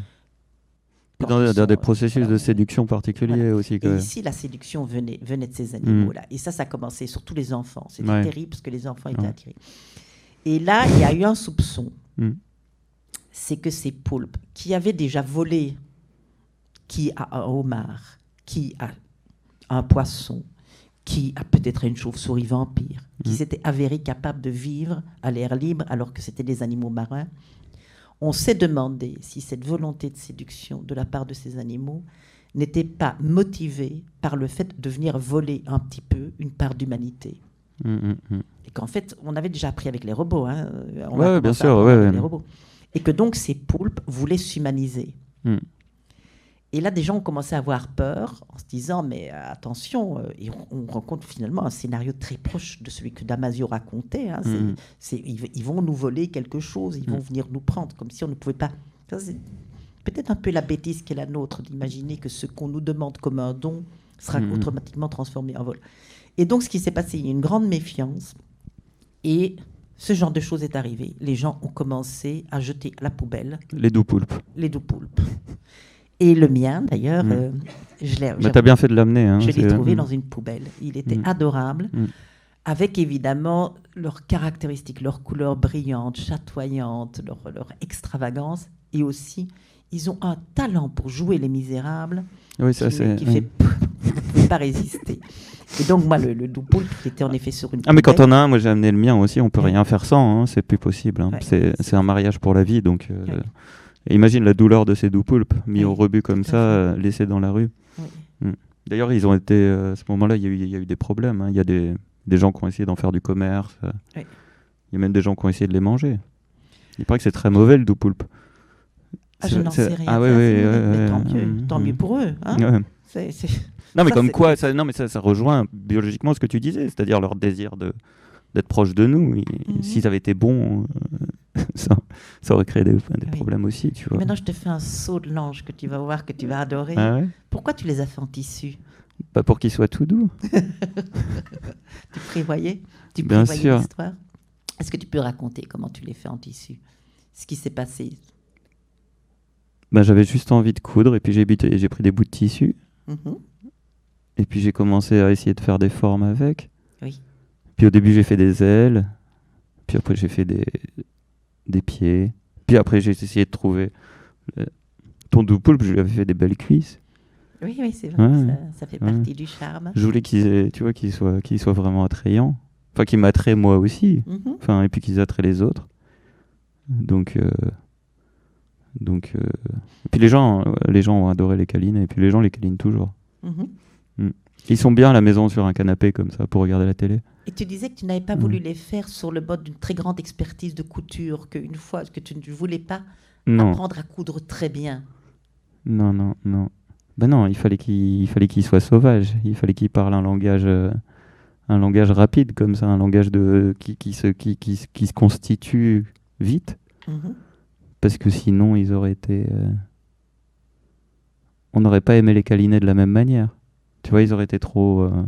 Dans, des processus voilà. de séduction particuliers Voilà. aussi. Et ici, la séduction venait, venait de ces animaux-là. Et ça, ça commençait sur tous les enfants. C'était Ouais. terrible parce que les enfants étaient Ouais. attirés. Et là, il y a eu un soupçon. Mm. C'est que ces poulpes, qui avaient déjà volé, qui a un homard, qui a un poisson, qui a peut-être une chauve-souris vampire, qui Mm. s'étaient avérés capables de vivre à l'air libre alors que c'était des animaux marins, on s'est demandé si cette volonté de séduction de la part de ces animaux n'était pas motivée par le fait de venir voler un petit peu une part d'humanité. Mm, mm, mm. Et qu'en fait, on avait déjà appris avec les robots. Hein, on Ouais, bien sûr, ouais, les robots. Et que donc ces poulpes voulaient s'humaniser. Et là, des gens ont commencé à avoir peur en se disant, mais euh, attention, euh, et on, on rencontre finalement un scénario très proche de celui que Damasio racontait. hein. C'est- Mhm. c'est- ils, ils vont nous voler quelque chose, ils vont Mhm. venir nous prendre, comme si on ne pouvait pas. Ça, c'est peut-être un peu la bêtise qui est la nôtre, d'imaginer que ce qu'on nous demande comme un don sera Mhm. automatiquement transformé en vol. Et donc, ce qui s'est passé, il y a une grande méfiance, et ce genre de choses est arrivé. Les gens ont commencé à jeter à la poubelle Les doux poulpes. les deux poulpes. Et le mien, d'ailleurs, Mm. euh, je l'ai Mais t'as bien fait de l'amener. Hein, je l'ai trouvé mm. dans une poubelle. Il était Mm. adorable, avec évidemment leurs caractéristiques, leurs couleurs brillantes, chatoyantes, leur, leur extravagance. Et aussi, ils ont un talent pour jouer les misérables Oui, ça qui, c'est. qui fait pas résister. Et donc, moi, le, le poulpe, il était en effet sur une Ah mais quand on a un, moi j'ai amené le mien aussi, on peut rien faire sans, hein, c'est plus possible. hein. Ouais. C'est c'est un mariage pour la vie, donc euh, Ouais. Et imagine la douleur de ces doux poulpes mis Oui, au rebut comme ça, euh, laissés dans la rue. Oui. D'ailleurs, ils ont été euh, à ce moment-là, il y, a eu- il y a eu des problèmes. hein. Il y a des, des gens qui ont essayé d'en faire du commerce. euh. Oui. Il y a même des gens qui ont essayé de les manger. Il paraît que c'est très mauvais le doux poulpe. Ah, je n'en sais rien. Ah oui, oui, tant mieux, tant ouais. mieux pour eux. hein. Ouais. Non, mais Ça, comme quoi, ça, non, mais ça, ça rejoint biologiquement ce que tu disais, c'est-à-dire leur désir de d'être proche de nous. Ils- Mhm. S'ils avaient été bons, euh, ça, ça aurait créé des, des Oui. problèmes aussi, tu vois. Maintenant, je te fais un saut de l'ange que tu vas voir, que tu vas adorer. Ah ouais? Pourquoi tu les as fait en tissu? Pas pour qu'ils soient tout doux. Tu prévoyais? Tu Bien prévoyais sûr. l'histoire? Est-ce que tu peux raconter comment tu les fais en tissu? Ce qui s'est passé Bah, J'avais juste envie de coudre et puis j'ai pris des bouts de tissu Mhm. et puis j'ai commencé à essayer de faire des formes avec. Oui. Puis au début j'ai fait des ailes, puis après j'ai fait des, des pieds, puis après j'ai essayé de trouver euh, ton doux poulpe, je lui avais fait des belles cuisses. Oui, oui, c'est vrai. Ouais, ça, ça fait ouais. partie du charme. Je voulais qu'ils tu vois, qu'ils soient, qu'ils soient vraiment attrayants. Enfin, qu'ils m'attraient moi aussi. Mhm. Enfin, et puis qu'ils attraient les autres. Donc, euh, donc, euh, et puis les gens, les gens ont adoré les câlines, et puis les gens les câlinent toujours. Mhm. Ils sont bien à la maison sur un canapé comme ça pour regarder la télé. Et tu disais que tu n'avais pas voulu les faire sur le mode d'une très grande expertise de couture, qu'une fois que tu ne voulais pas Non, apprendre à coudre très bien. non, non, non. Ben non, il fallait qu'ils, il fallait qu'ils soient sauvages. Il fallait qu'ils parlent un langage, euh, un langage rapide comme ça, un langage de qui, qui se, qui, qui se constitue vite. Mhm. parce que sinon ils auraient été euh, on n'aurait pas aimé les câliner de la même manière tu vois ils auraient été trop euh,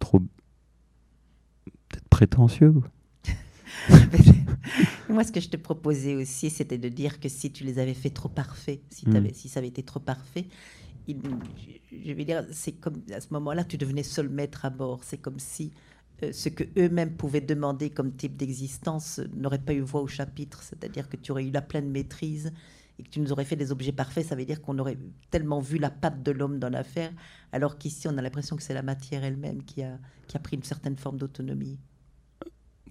trop peut-être prétentieux. Moi, ce que je te proposais aussi, c'était de dire que si tu les avais fait trop parfaits, si, Mm. si ça avait été trop parfait, il- je je vais dire, c'est comme à ce moment-là, tu devenais seul maître à bord. C'est comme si euh, ce que eux-mêmes pouvaient demander comme type d'existence euh, n'aurait pas eu voix au chapitre. C'est-à-dire que tu aurais eu la pleine maîtrise et que tu nous aurais fait des objets parfaits. Ça veut dire qu'on aurait tellement vu la patte de l'homme dans l'affaire, alors qu'ici, on a l'impression que c'est la matière elle-même qui a, qui a pris une certaine forme d'autonomie.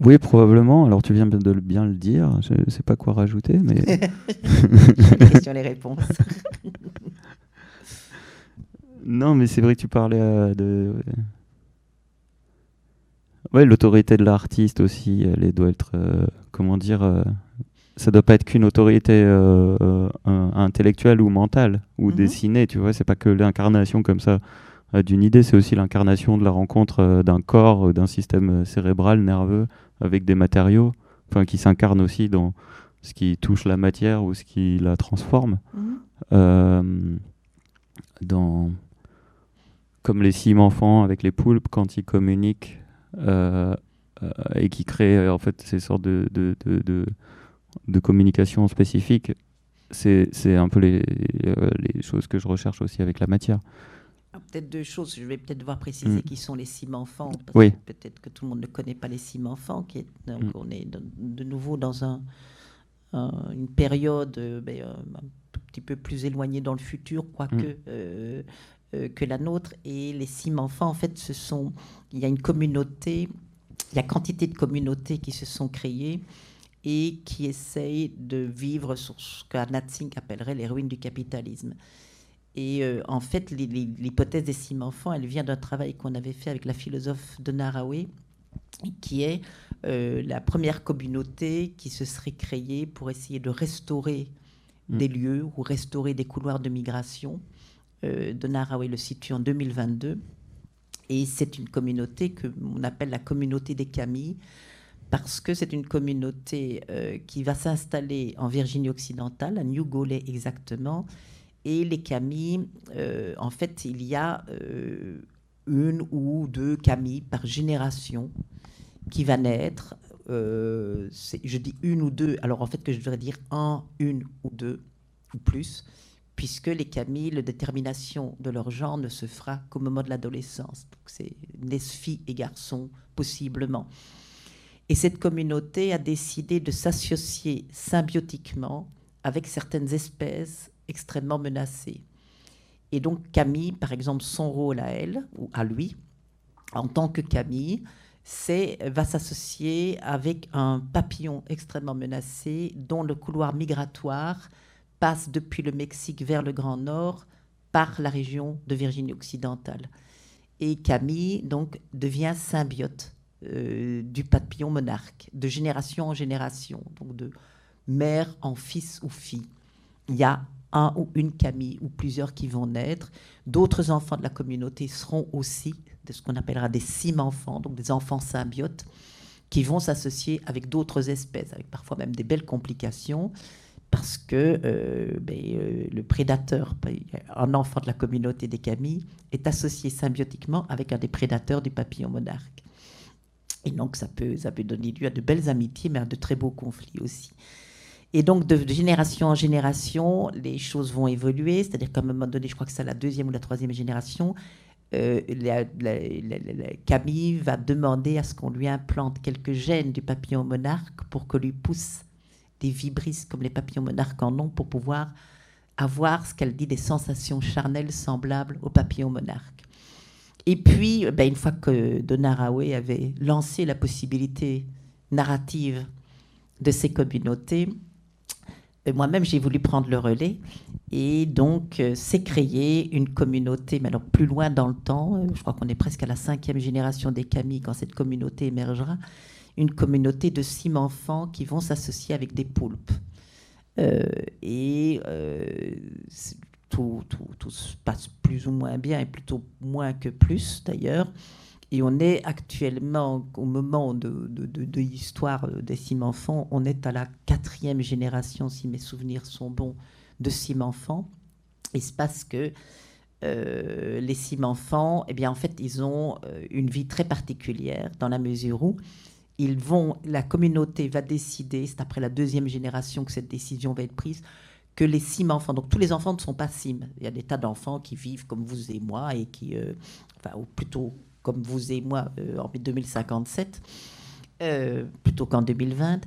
oui probablement alors tu viens de bien le dire je sais pas quoi rajouter mais les questions, les réponses. non mais c'est vrai que tu parlais euh, de ouais l'autorité de l'artiste aussi elle doit être euh, comment dire euh, ça doit pas être qu'une autorité euh, euh, intellectuelle ou mentale ou Mhm. dessinée, tu vois. C'est pas que l'incarnation comme ça euh, d'une idée, c'est aussi l'incarnation de la rencontre d'un corps, d'un système cérébral, nerveux, avec des matériaux, enfin qui s'incarnent aussi dans ce qui touche la matière ou ce qui la transforme. Mhm. Euh, dans comme les cimes enfants avec les poulpes quand ils communiquent euh, et qui créent en fait ces sortes de, de, de, de, de communication spécifiques c'est un peu les, euh, les choses que je recherche aussi avec la matière Ah, Peut-être deux choses. Je vais peut-être devoir préciser Mm. qui sont les cimes enfants. Parce Oui. peut-être que tout le monde ne connaît pas les cimes enfants. Qui est, donc Mm. On est de, de nouveau dans un, un- une période euh, ben, euh, un tout petit peu plus éloignée dans le futur, quoique. euh, que la nôtre et les cimes enfants en fait ce sont il y a une communauté il y a quantité de communautés qui se sont créées et qui essayent de vivre sur ce qu'Anna Tsing appellerait les ruines du capitalisme et euh, en fait, l'hypothèse des cimes enfants, elle vient d'un travail qu'on avait fait avec la philosophe de Narawe, qui est euh, la première communauté qui se serait créée pour essayer de restaurer Mm. des lieux ou restaurer des couloirs de migration. Euh, de Narawe le situe en 2022. Et c'est une communauté que on appelle la communauté des Camilles, parce que c'est une communauté euh, qui va s'installer en Virginie occidentale, à New Gauley exactement. Et les Camilles, euh, en fait, il y a euh, une ou deux Camilles par génération qui va naître. Je dis une ou deux, alors en fait que je devrais dire un, une ou deux ou plus, puisque les Camilles, la détermination de leur genre ne se fera qu'au moment de l'adolescence. Donc c'est naissent filles et garçons, possiblement. Et cette communauté a décidé de s'associer symbiotiquement avec certaines espèces extrêmement menacées. Et donc Camille, par exemple, son rôle à elle, ou à lui, en tant que Camille, c'est va s'associer avec un papillon extrêmement menacé dont le couloir migratoire passe depuis le Mexique vers le Grand Nord par la région de Virginie occidentale. Et Camille donc devient symbiote euh, du papillon monarque, de génération en génération, donc de mère en fils ou fille. Il y a un ou une Camille ou plusieurs qui vont naître. D'autres enfants de la communauté seront aussi de ce qu'on appellera des cimes enfants, donc des enfants symbiotes, qui vont s'associer avec d'autres espèces, avec parfois même des belles complications, parce que euh, ben, euh, le prédateur, ben, un enfant de la communauté des Camilles, est associé symbiotiquement avec un des prédateurs du papillon monarque. Et donc ça peut, ça peut donner lieu à de belles amitiés, mais à de très beaux conflits aussi. Et donc, de, génération en génération, les choses vont évoluer. C'est-à-dire qu'à un moment donné, je crois que c'est la deuxième ou la troisième génération, euh, la- Camille va demander à ce qu'on lui implante quelques gènes du papillon monarque pour que lui pousse des vibrisses comme les papillons monarques en ont pour pouvoir avoir ce qu'elle dit des sensations charnelles semblables au papillon monarque. Et puis, ben, une fois que Donna avait lancé la possibilité narrative de ces communautés, euh, moi-même j'ai voulu prendre le relais et donc euh, s'est créée une communauté, mais alors plus loin dans le temps, euh, je crois qu'on est presque à la cinquième génération des Camilles quand cette communauté émergera, une communauté de cimes enfants qui vont s'associer avec des poulpes. Euh, et euh, c'est- tout, tout- se passe plus ou moins bien, et plutôt moins que plus d'ailleurs. Et on est actuellement, au moment de, de, de- l'histoire des cimes enfants, on est à la quatrième génération, si mes souvenirs sont bons, de cimes enfants. Il se passe que euh, les cimes enfants, eh bien, en fait, ils ont euh, une vie très particulière dans la mesure où ils vont, la communauté va décider, c'est après la deuxième génération que cette décision va être prise, que les cimes enfants, donc tous les enfants ne sont pas cimes. Il y a des tas d'enfants qui vivent comme vous et moi et qui, euh, enfin, ou plutôt comme vous et moi euh, en 2057, euh, plutôt qu'en 2020.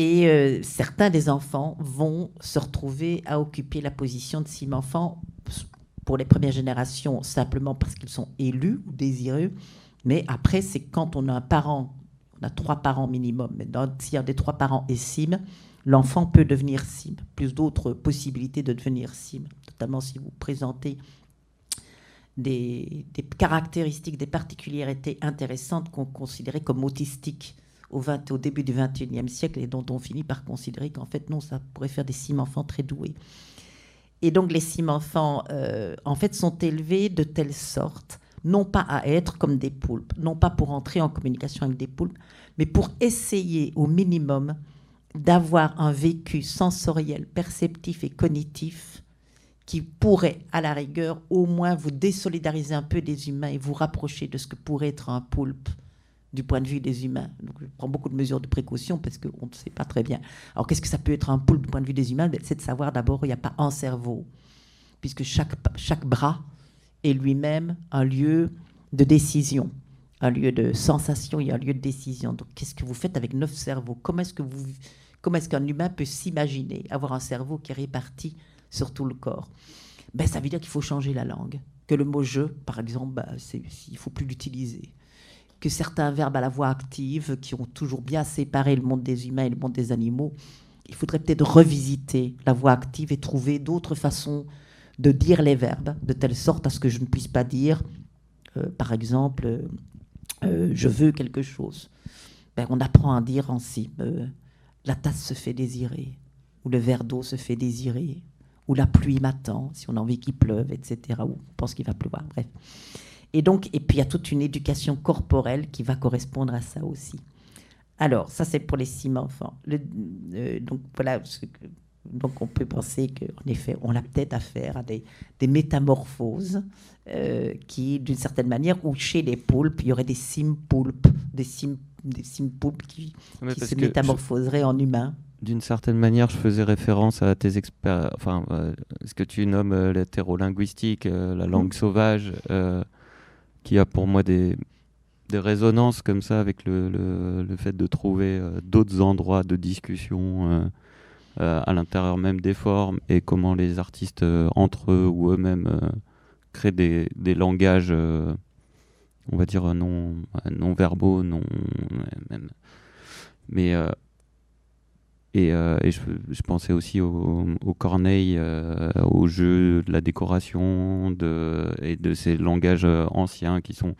Et certains des enfants vont se retrouver à occuper la position de cime enfant pour les premières générations simplement parce qu'ils sont élus ou désireux. Mais après, c'est quand on a un parent, on a trois parents minimum, mais si un des trois parents est cime, l'enfant peut devenir cime. Plus d'autres possibilités de devenir cime, notamment si vous présentez des, caractéristiques, des particularités intéressantes qu'on considérait comme autistiques au, 20, au début du XXIe siècle et dont on finit par considérer qu'en fait, non, ça pourrait faire des cimes-enfants très doués. Et donc, les cimes-enfants, euh, en fait, sont élevés de telle sorte, non pas à être comme des poulpes, non pas pour entrer en communication avec des poulpes, mais pour essayer au minimum d'avoir un vécu sensoriel, perceptif et cognitif qui pourrait, à la rigueur, au moins vous désolidariser un peu des humains et vous rapprocher de ce que pourrait être un poulpe du point de vue des humains. Donc, je prends beaucoup de mesures de précaution parce qu'on ne sait pas très bien. Alors, qu'est-ce que ça peut être un poulpe du point de vue des humains? Ben, C'est de savoir d'abord qu'il n'y a pas un cerveau, puisque chaque, chaque bras est lui-même un lieu de décision, un lieu de sensation et un lieu de décision. Donc, qu'est-ce que vous faites avec neuf cerveaux? Comment est-ce que vous, comment est-ce qu'un humain peut s'imaginer avoir un cerveau qui est réparti sur tout le corps, ben, ça veut dire qu'il faut changer la langue. Que le mot je, par exemple, ben, il ne faut plus l'utiliser. Que certains verbes à la voix active, qui ont toujours bien séparé le monde des humains et le monde des animaux, il faudrait peut-être revisiter la voix active et trouver d'autres façons de dire les verbes, de telle sorte à ce que je ne puisse pas dire, euh, par exemple, euh, je veux quelque chose. Ben, on apprend à dire ainsi, euh, la tasse se fait désirer, ou le verre d'eau se fait désirer, où la pluie m'attend, si on a envie qu'il pleuve, etc., ou on pense qu'il va pleuvoir, bref. Et donc, et puis il y a toute une éducation corporelle qui va correspondre à ça aussi. Alors, ça c'est pour les six enfants. Euh, donc voilà, donc on peut penser qu'en effet, on a peut-être affaire à des, des métamorphoses euh, qui, d'une certaine manière, ou chez les poulpes, il y aurait des sim-poulpes, des des qui, qui se métamorphoseraient en humains d'une certaine manière, je faisais référence à tes experts, enfin, euh, ce que tu nommes euh, l'hétérolinguistique, euh, la langue mm. sauvage, qui a pour moi des, des résonances comme ça avec le, le, fait de trouver d'autres endroits de discussion à l'intérieur même des formes et comment les artistes entre eux ou eux-mêmes créent des, des langages, on va dire non, non verbaux, non même, mais et, euh, je, pensais aussi au, Corneille, euh, au jeu, de la décoration de, et de ces langages euh, anciens qui sont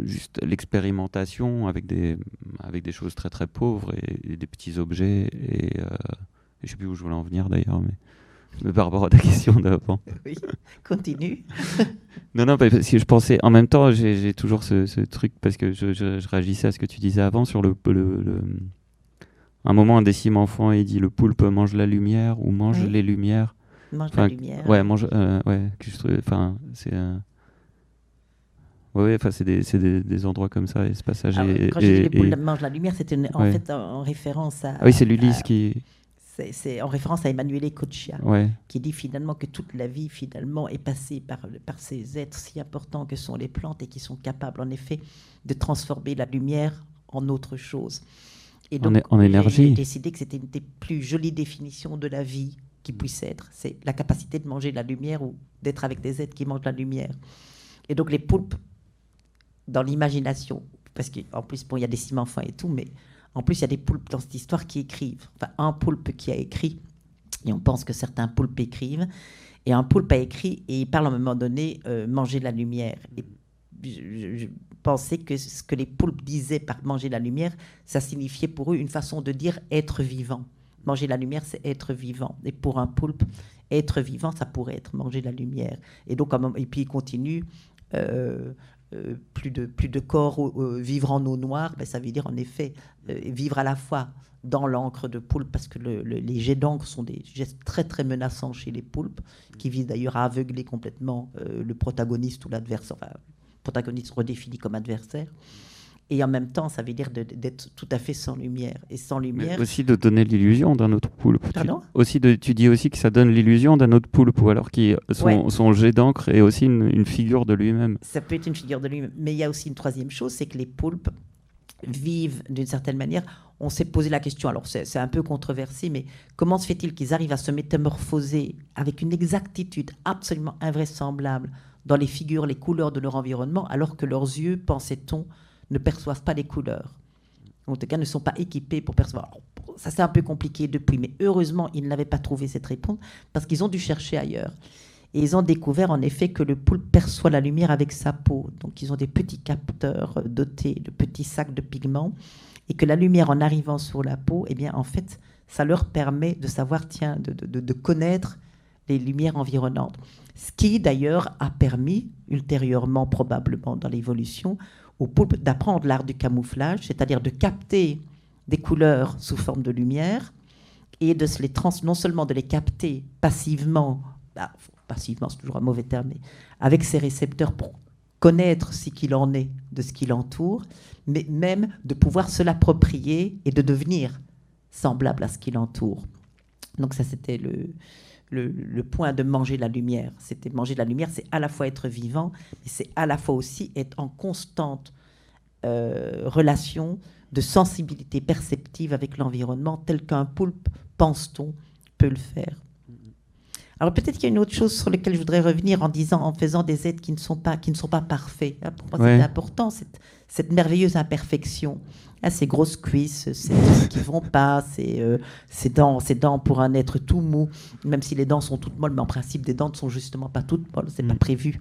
juste l'expérimentation avec des, avec des choses très très pauvres et, des petits objets. Et, je ne sais plus où je voulais en venir d'ailleurs, mais, par rapport à ta question d'avant. Oui, continue. non, non, parce que je pensais, en même temps, j'ai toujours ce, truc, parce que je, je, réagissais à ce que tu disais avant sur le, le, le un moment, un décime enfant, il dit le poulpe mange la lumière ou mange les lumières. Mange la lumière. Ouais, mange. Euh, ouais, enfin, c'est. Euh... Ouais, enfin, c'est des, des, des, endroits comme ça, ce passage. Ah quand j'ai dit les poules mangent la lumière, c'était en fait en, référence à. Ah oui, c'est l'Ulysse qui. C'est en référence à Emmanuel Coccia, ouais. qui dit finalement que toute la vie finalement est passée par, par ces êtres si importants que sont les plantes et qui sont capables en effet de transformer la lumière en autre chose. Et donc, en, énergie. J'ai décidé que c'était une des plus jolies définitions de la vie qui puisse être. C'est la capacité de manger de la lumière ou d'être avec des êtres qui mangent de la lumière. Et donc les poulpes, dans l'imagination, parce qu'en plus, bon, il y a des ciments fins et tout, mais en plus, il y a des poulpes dans cette histoire qui écrivent. Enfin, un poulpe qui a écrit, et on pense que certains poulpes écrivent, et un poulpe a écrit et il parle à un moment donné euh, manger la lumière. Et je, pensais que ce que les poulpes disaient par manger la lumière, ça signifiait pour eux une façon de dire être vivant. Manger la lumière, c'est être vivant. Et pour un poulpe, être vivant, ça pourrait être manger la lumière. Et donc, et puis il continue. Euh, euh, plus, de, plus de corps, euh, vivre en eau noire, ben, ça veut dire en effet vivre à la fois dans l'encre de poulpe, parce que les jets d'encre sont des gestes très très menaçants chez les poulpes, qui visent d'ailleurs à aveugler complètement le protagoniste ou l'adversaire, protagoniste redéfini comme adversaire. Et en même temps, ça veut dire d'être tout à fait sans lumière. Et sans lumière. Mais aussi de donner l'illusion d'un autre poulpe. Pardon? tu, aussi de, tu dis aussi que ça donne l'illusion d'un autre poulpe, ou alors qui son, son jet d'encre est aussi une, figure de lui-même. Ça peut être une figure de lui-même. Mais il y a aussi une troisième chose, c'est que les poulpes vivent d'une certaine manière. On s'est posé la question, alors c'est un peu controversé, mais comment se fait-il qu'ils arrivent à se métamorphoser avec une exactitude absolument invraisemblable dans les figures, les couleurs de leur environnement, alors que leurs yeux, pensait-on, ne perçoivent pas les couleurs. En tout cas, ne sont pas équipés pour percevoir. ça, c'est un peu compliqué depuis, mais heureusement, ils n'avaient pas trouvé cette réponse parce qu'ils ont dû chercher ailleurs. Et ils ont découvert en effet que le poulpe perçoit la lumière avec sa peau. Donc ils ont des petits capteurs dotés de petits sacs de pigments et que la lumière en arrivant sur la peau, eh bien en fait, ça leur permet de savoir, tiens, de, de, de connaître les lumières environnantes. Ce qui d'ailleurs a permis ultérieurement, probablement dans l'évolution, poulpes d'apprendre l'art du camouflage, c'est-à-dire de capter des couleurs sous forme de lumière et de se les trans non seulement de les capter passivement, bah, passivement c'est toujours un mauvais terme, mais avec ses récepteurs pour connaître ce qu'il en est de ce qui l'entoure, mais même de pouvoir se l'approprier et de devenir semblable à ce qui l'entoure. Donc ça, c'était le, le, point de manger la lumière. C'était manger la lumière, c'est à la fois être vivant, mais c'est à la fois aussi être en constante euh, relation de sensibilité perceptive avec l'environnement, tel qu'un poulpe, pense-t-on, peut le faire. Alors peut-être qu'il y a une autre chose sur laquelle je voudrais revenir en disant, en faisant des êtres qui ne sont pas, qui ne sont pas parfaits. Hein, pour moi, c'est important cette, cette, merveilleuse imperfection. Ah, ces grosses cuisses, ces dents qui vont pas, ces, euh, dents, ces dents pour un être tout mou, même si les dents sont toutes molles, mais en principe des dents ne sont justement pas toutes molles, c'est pas mm. prévu.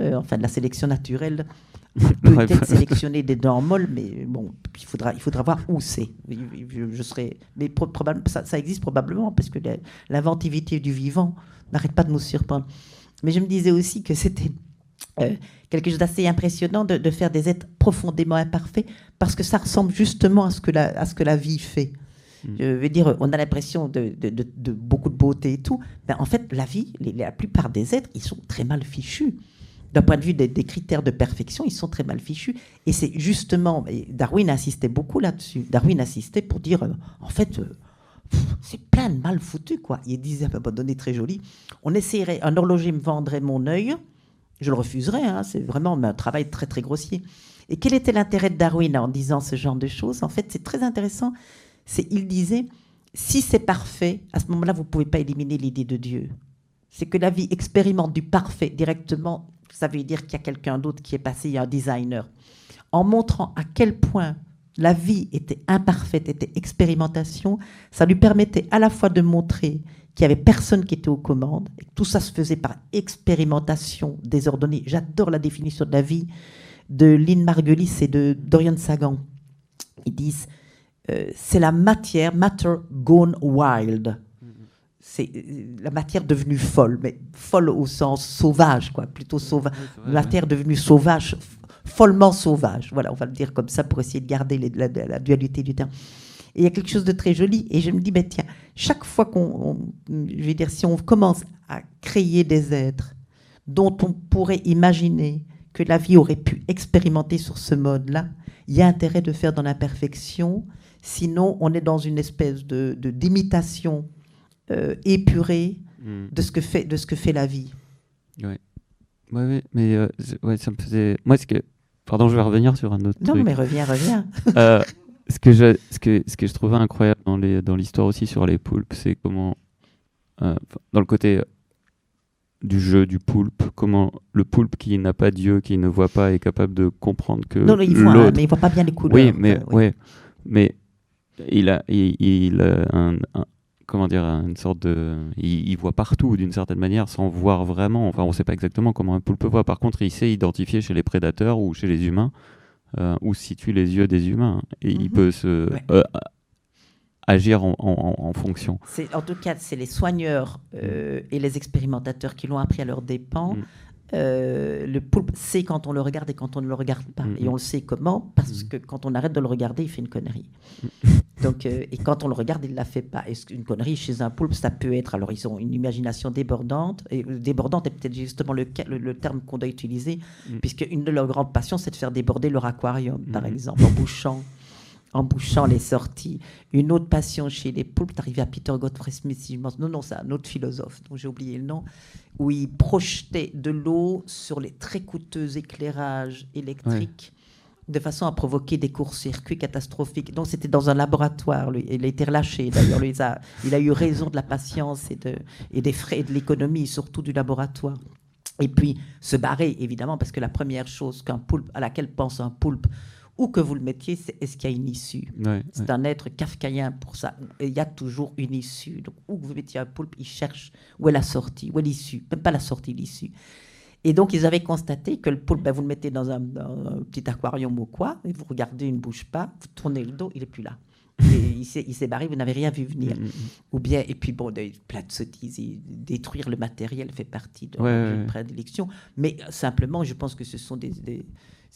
Euh, enfin, de la sélection naturelle peut-être sélectionner des dents molles, mais bon, il faudra, il faudra voir où c'est. Je, serais, mais ça, ça, existe probablement parce que l'inventivité du vivant n'arrête pas de nous surprendre. Mais je me disais aussi que c'était euh, quelque chose d'assez impressionnant de, faire des êtres profondément imparfaits parce que ça ressemble justement à ce que la, à ce que la vie fait. Hmm. Je veux dire, on a l'impression de, de, beaucoup de beauté et tout. mais en fait, la vie, la plupart des êtres, ils sont très mal fichus d'un point de vue des, critères de perfection, ils sont très mal fichus. Et c'est justement, Darwin insistait beaucoup là-dessus. Darwin insistait pour dire, euh, en fait, euh, c'est plein de mal foutu, quoi. Il disait à un moment donné très joli, on essaierait, un horloger me vendrait mon œil, je le refuserais, hein, c'est vraiment un travail très très grossier. Et quel était l'intérêt de Darwin en disant ce genre de choses? En fait, c'est très intéressant. C'est, il disait, si c'est parfait, à ce moment-là, vous ne pouvez pas éliminer l'idée de Dieu. C'est que la vie expérimente du parfait directement ça veut dire qu'il y a quelqu'un d'autre qui est passé, il y a un designer. En montrant à quel point la vie était imparfaite, était expérimentation, ça lui permettait à la fois de montrer qu'il n'y avait personne qui était aux commandes, et tout ça se faisait par expérimentation désordonnée. J'adore la définition de la vie de Lynn Margulis et de Dorian Sagan. Ils disent euh, c'est la matière, matter gone wild c'est euh, la matière devenue folle, mais folle au sens sauvage, quoi, plutôt sauvage. La matière devenue sauvage, follement sauvage. Voilà, on va le dire comme ça pour essayer de garder la, dualité du terme. Et il y a quelque chose de très joli. Et je me dis, ben, tiens, chaque fois qu'on, je vais dire, si on commence à créer des êtres dont on pourrait imaginer que la vie aurait pu expérimenter sur ce mode-là, il y a intérêt de faire dans l'imperfection. Sinon, on est dans une espèce de, d'imitation euh, épuré hmm. de, ce que fait, de ce que fait la vie. Oui, ouais, mais euh, ouais, ça me faisait. Moi, ce que. Pardon, je vais revenir sur un autre non, truc. Non, mais reviens, reviens. euh, ce, que je, ce, que, ce que je trouvais incroyable dans, les, dans l'histoire aussi sur les poulpes, c'est comment. Euh, dans le côté du jeu du poulpe, comment le poulpe qui n'a pas Dieu, qui ne voit pas, est capable de comprendre que non, non il voit, mais il voit pas bien les couleurs. Oui, mais ouais, mais il a, il, il a un, comment dire, une sorte de. Il, voit partout d'une certaine manière sans voir vraiment. Enfin, on ne sait pas exactement comment un poulpe voit. Par contre, il sait identifier chez les prédateurs ou chez les humains euh, où se situent les yeux des humains. Et il mhm. peut se. Euh, agir en, fonction. En tout cas, c'est les soigneurs euh, et les expérimentateurs qui l'ont appris à leurs dépens. Mm. Euh, le poulpe sait quand on le regarde et quand on ne le regarde pas. Et on le sait comment Parce que quand on arrête de le regarder, il fait une connerie. Donc, euh, et quand on le regarde, il ne la fait pas. Et une connerie chez un poulpe, ça peut être. Alors, ils ont une imagination débordante. Et euh, débordante est peut-être justement le, le, terme qu'on doit utiliser, mm. puisque une de leurs grandes passions, c'est de faire déborder leur aquarium, par exemple, en bouchant en bouchant les sorties. Une autre passion chez les poulpes, arrivé à Peter Godfrey Smith, si je pense, non, non, c'est un autre philosophe dont j'ai oublié le nom, où il projetait de l'eau sur les très coûteux éclairages électriques. de façon à provoquer des courts-circuits catastrophiques. Donc c'était dans un laboratoire, lui. il a été relâché d'ailleurs, il a, il a eu raison de la patience et, de, et des frais de l'économie, surtout du laboratoire. Et puis se barrer, évidemment, parce que la première chose qu'un poulpe, à laquelle pense un poulpe où que vous le mettiez, c'est est-ce qu'il y a une issue Ouais, C'est un être kafkaïen pour ça. Il y a toujours une issue. Donc, où que vous mettiez un poulpe, il cherche où est la sortie, où est l'issue. Même pas la sortie, l'issue. Et donc, ils avaient constaté que le poulpe, ben, vous le mettez dans un, dans un petit aquarium ou quoi, et vous regardez, il ne bouge pas, vous tournez le dos, il n'est plus là. Et il s'est barré, vous n'avez rien vu venir. Mm, mm, mm. Ou bien, et puis bon, plein de sottises, détruire le matériel fait partie de Ouais, leur ouais, ouais. prédilection. Mais euh, simplement, je pense que ce sont des.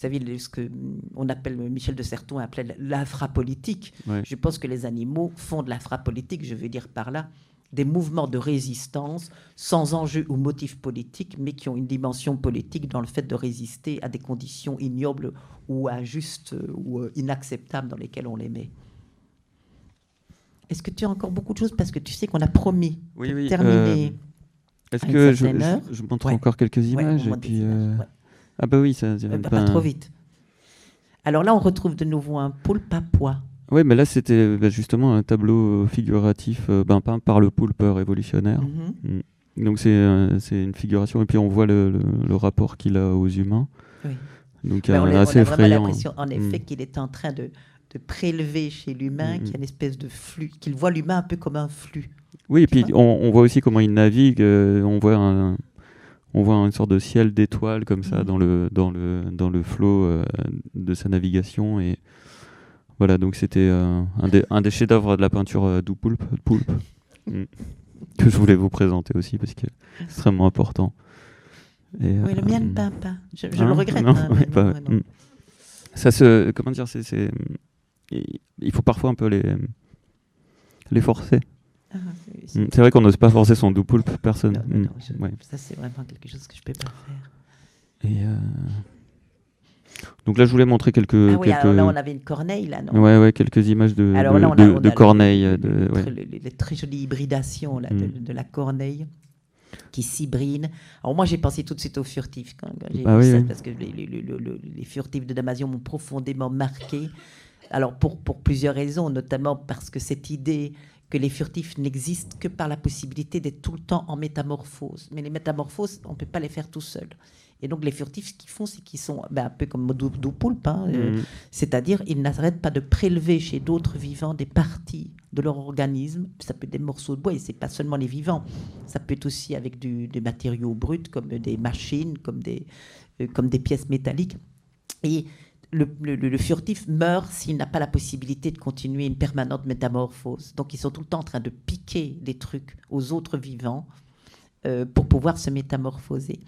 Savez, ce que hum, on appelle, Michel de Certeau appelait l'infrapolitique. Ouais. Je pense que les animaux font de l'infrapolitique, je veux dire par là, des mouvements de résistance sans enjeu ou motif politique, mais qui ont une dimension politique dans le fait de résister à des conditions ignobles ou injustes euh, ou euh, inacceptables dans lesquelles on les met. Est-ce que tu as encore beaucoup de choses? Parce que tu sais qu'on a promis Oui, de oui, terminer. Est-ce à une que je, montre Ouais. encore quelques Ouais, images on et montre des puis, euh, ouais. Ah bah oui, ça... Euh, pas, pas trop vite. Alors là, on retrouve de nouveau un poulpe à pois. Oui, mais là, c'était bah, justement un tableau figuratif euh, ben, peint par le poulpe révolutionnaire. Mhm. Donc, c'est euh, c'est une figuration. Et puis, on voit le, le- le rapport qu'il a aux humains. Oui. Donc, euh, on, a, on a assez vraiment effrayant. l'impression, en effet, Mm. qu'il est en train de, de prélever chez l'humain, Mm, qu'il y a une espèce de flux, qu'il voit l'humain un peu comme un flux. Oui, et puis on, on voit aussi comment il navigue. euh, on voit un, on voit une sorte de ciel d'étoiles comme ça dans le dans le dans le flot euh, de sa navigation et voilà. Donc c'était euh, un des un des chefs-d'œuvre de la peinture euh, du poulpe, poulpe Mm. que je voulais vous présenter aussi parce que c'est extrêmement important. Et, Oui, le mien ne peint pas. Je, je Hein le regrette. Non, hein, ouais, mais pas- non, ouais, non. mm. Ça se, comment dire, c'est, il faut parfois un peu les, les forcer. C'est- Mm. C'est vrai qu'on n'ose pas forcer son doux poulpe, personne. non, non, Mm. non, je- Ouais. Ça, c'est vraiment quelque chose que je ne peux pas faire. Et euh, donc là, je voulais montrer quelques, ah oui, quelques, alors là, on avait une corneille, là, non? Ouais, ouais, quelques images de, Alors de, là, on a, de- on de a le- corneilles, le- de- le- ouais. très- le- les très jolies hybridations là, Mm. de la corneille qui s'hybride. Alors moi, j'ai pensé tout de suite aux furtifs quand, quand j'ai Ah vu oui, ça, oui. parce que les furtifs de Damasion m'ont profondément marqué. Alors pour, pour plusieurs raisons, notamment parce que cette idée que les furtifs n'existent que par la possibilité d'être tout le temps en métamorphose. Mais les métamorphoses, on ne peut pas les faire tout seul. Et donc les furtifs, ce qu'ils font, c'est qu'ils sont ben, un peu comme Dou Dou Poulpe, hein, euh, Mm. c'est-à-dire, ils n'arrêtent pas de prélever chez d'autres vivants des parties de leur organisme. Ça peut être des morceaux de bois, et c'est pas seulement les vivants. Ça peut être aussi avec du- des matériaux bruts, comme des machines, comme des, euh, comme des pièces métalliques. Et le, furtif meurt s'il n'a pas la possibilité de continuer une permanente métamorphose. Donc, ils sont tout le temps en train de piquer des trucs aux autres vivants euh, pour pouvoir se métamorphoser.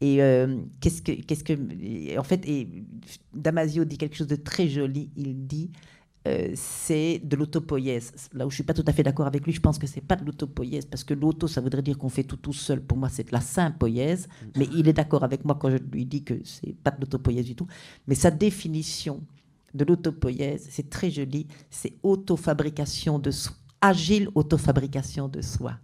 Et euh, qu'est-ce que, qu'est-ce que, en fait, Damasio dit quelque chose de très joli. Il dit, euh, c'est de l'autopoïèse. Là où je suis pas tout à fait d'accord avec lui, je pense que c'est pas de l'autopoïèse parce que l'auto, ça voudrait dire qu'on fait tout tout seul. Pour moi, c'est de la sympoïèse. Mais il est d'accord avec moi quand je lui dis que c'est pas de l'autopoïèse du tout. Mais sa définition de l'autopoïèse, c'est très joli. C'est autofabrication de soi, agile autofabrication de soi.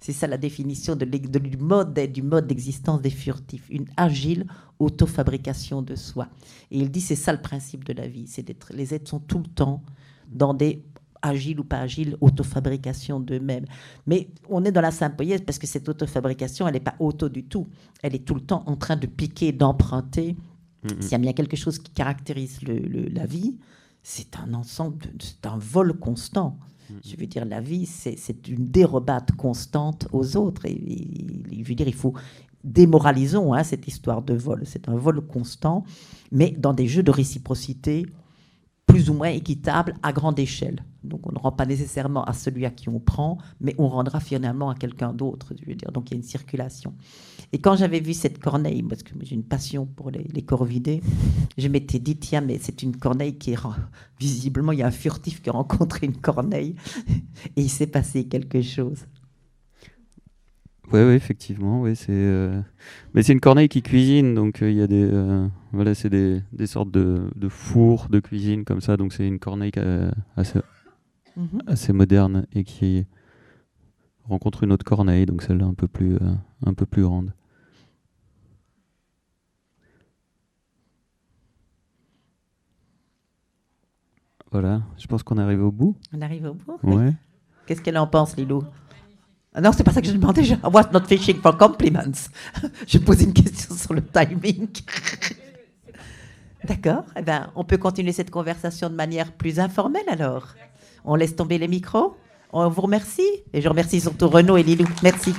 C'est ça la définition de, l'ex- de- du mode du mode d'existence des furtifs, une agile autofabrication de soi. Et il dit c'est ça le principe de la vie, c'est d'être les êtres sont tout le temps dans des agiles ou pas agiles autofabrication d'eux-mêmes. Mais on est dans la sympoïèse parce que cette autofabrication, elle n'est pas auto du tout. Elle est tout le temps en train de piquer, d'emprunter. Mm, S'il y a bien quelque chose qui caractérise le- le- la vie, c'est un ensemble, c'est un vol constant. Je veux dire, la vie, c'est une dérobade constante aux autres. Et, et- je veux dire, il faut démoralisons hein, cette histoire de vol. C'est un vol constant, mais dans des jeux de réciprocité plus ou moins équitables à grande échelle. Donc, on ne rend pas nécessairement à celui à qui on prend, mais on rendra finalement à quelqu'un d'autre. Je veux dire, donc il y a une circulation. Et quand j'avais vu cette corneille, parce que j'ai une passion pour les, corvidés, je m'étais dit tiens, mais c'est une corneille qui est visiblement il y a un furtif qui a rencontré une corneille et il s'est passé quelque chose. Ouais, effectivement, ouais, c'est. euh, Mais c'est une corneille qui cuisine, donc euh, il y a des, euh, voilà, c'est des, des sortes de, de fours de cuisine comme ça, donc c'est une corneille assez, Mhm. assez moderne et qui rencontre une autre corneille, donc celle-là un peu plus, un peu plus grande. Voilà, je pense qu'on arrive au bout. On arrive au bout. Ouais. Qu'est-ce qu'elle en pense, Lilou? Ah Non, c'est pas ça que je demandais. Je... Was not fishing for compliments? je pose une question sur le timing. D'accord. Eh ben, on peut continuer cette conversation de manière plus informelle alors. On laisse tomber les micros. On vous remercie. Et je remercie surtout Renaud et Lilou. Merci.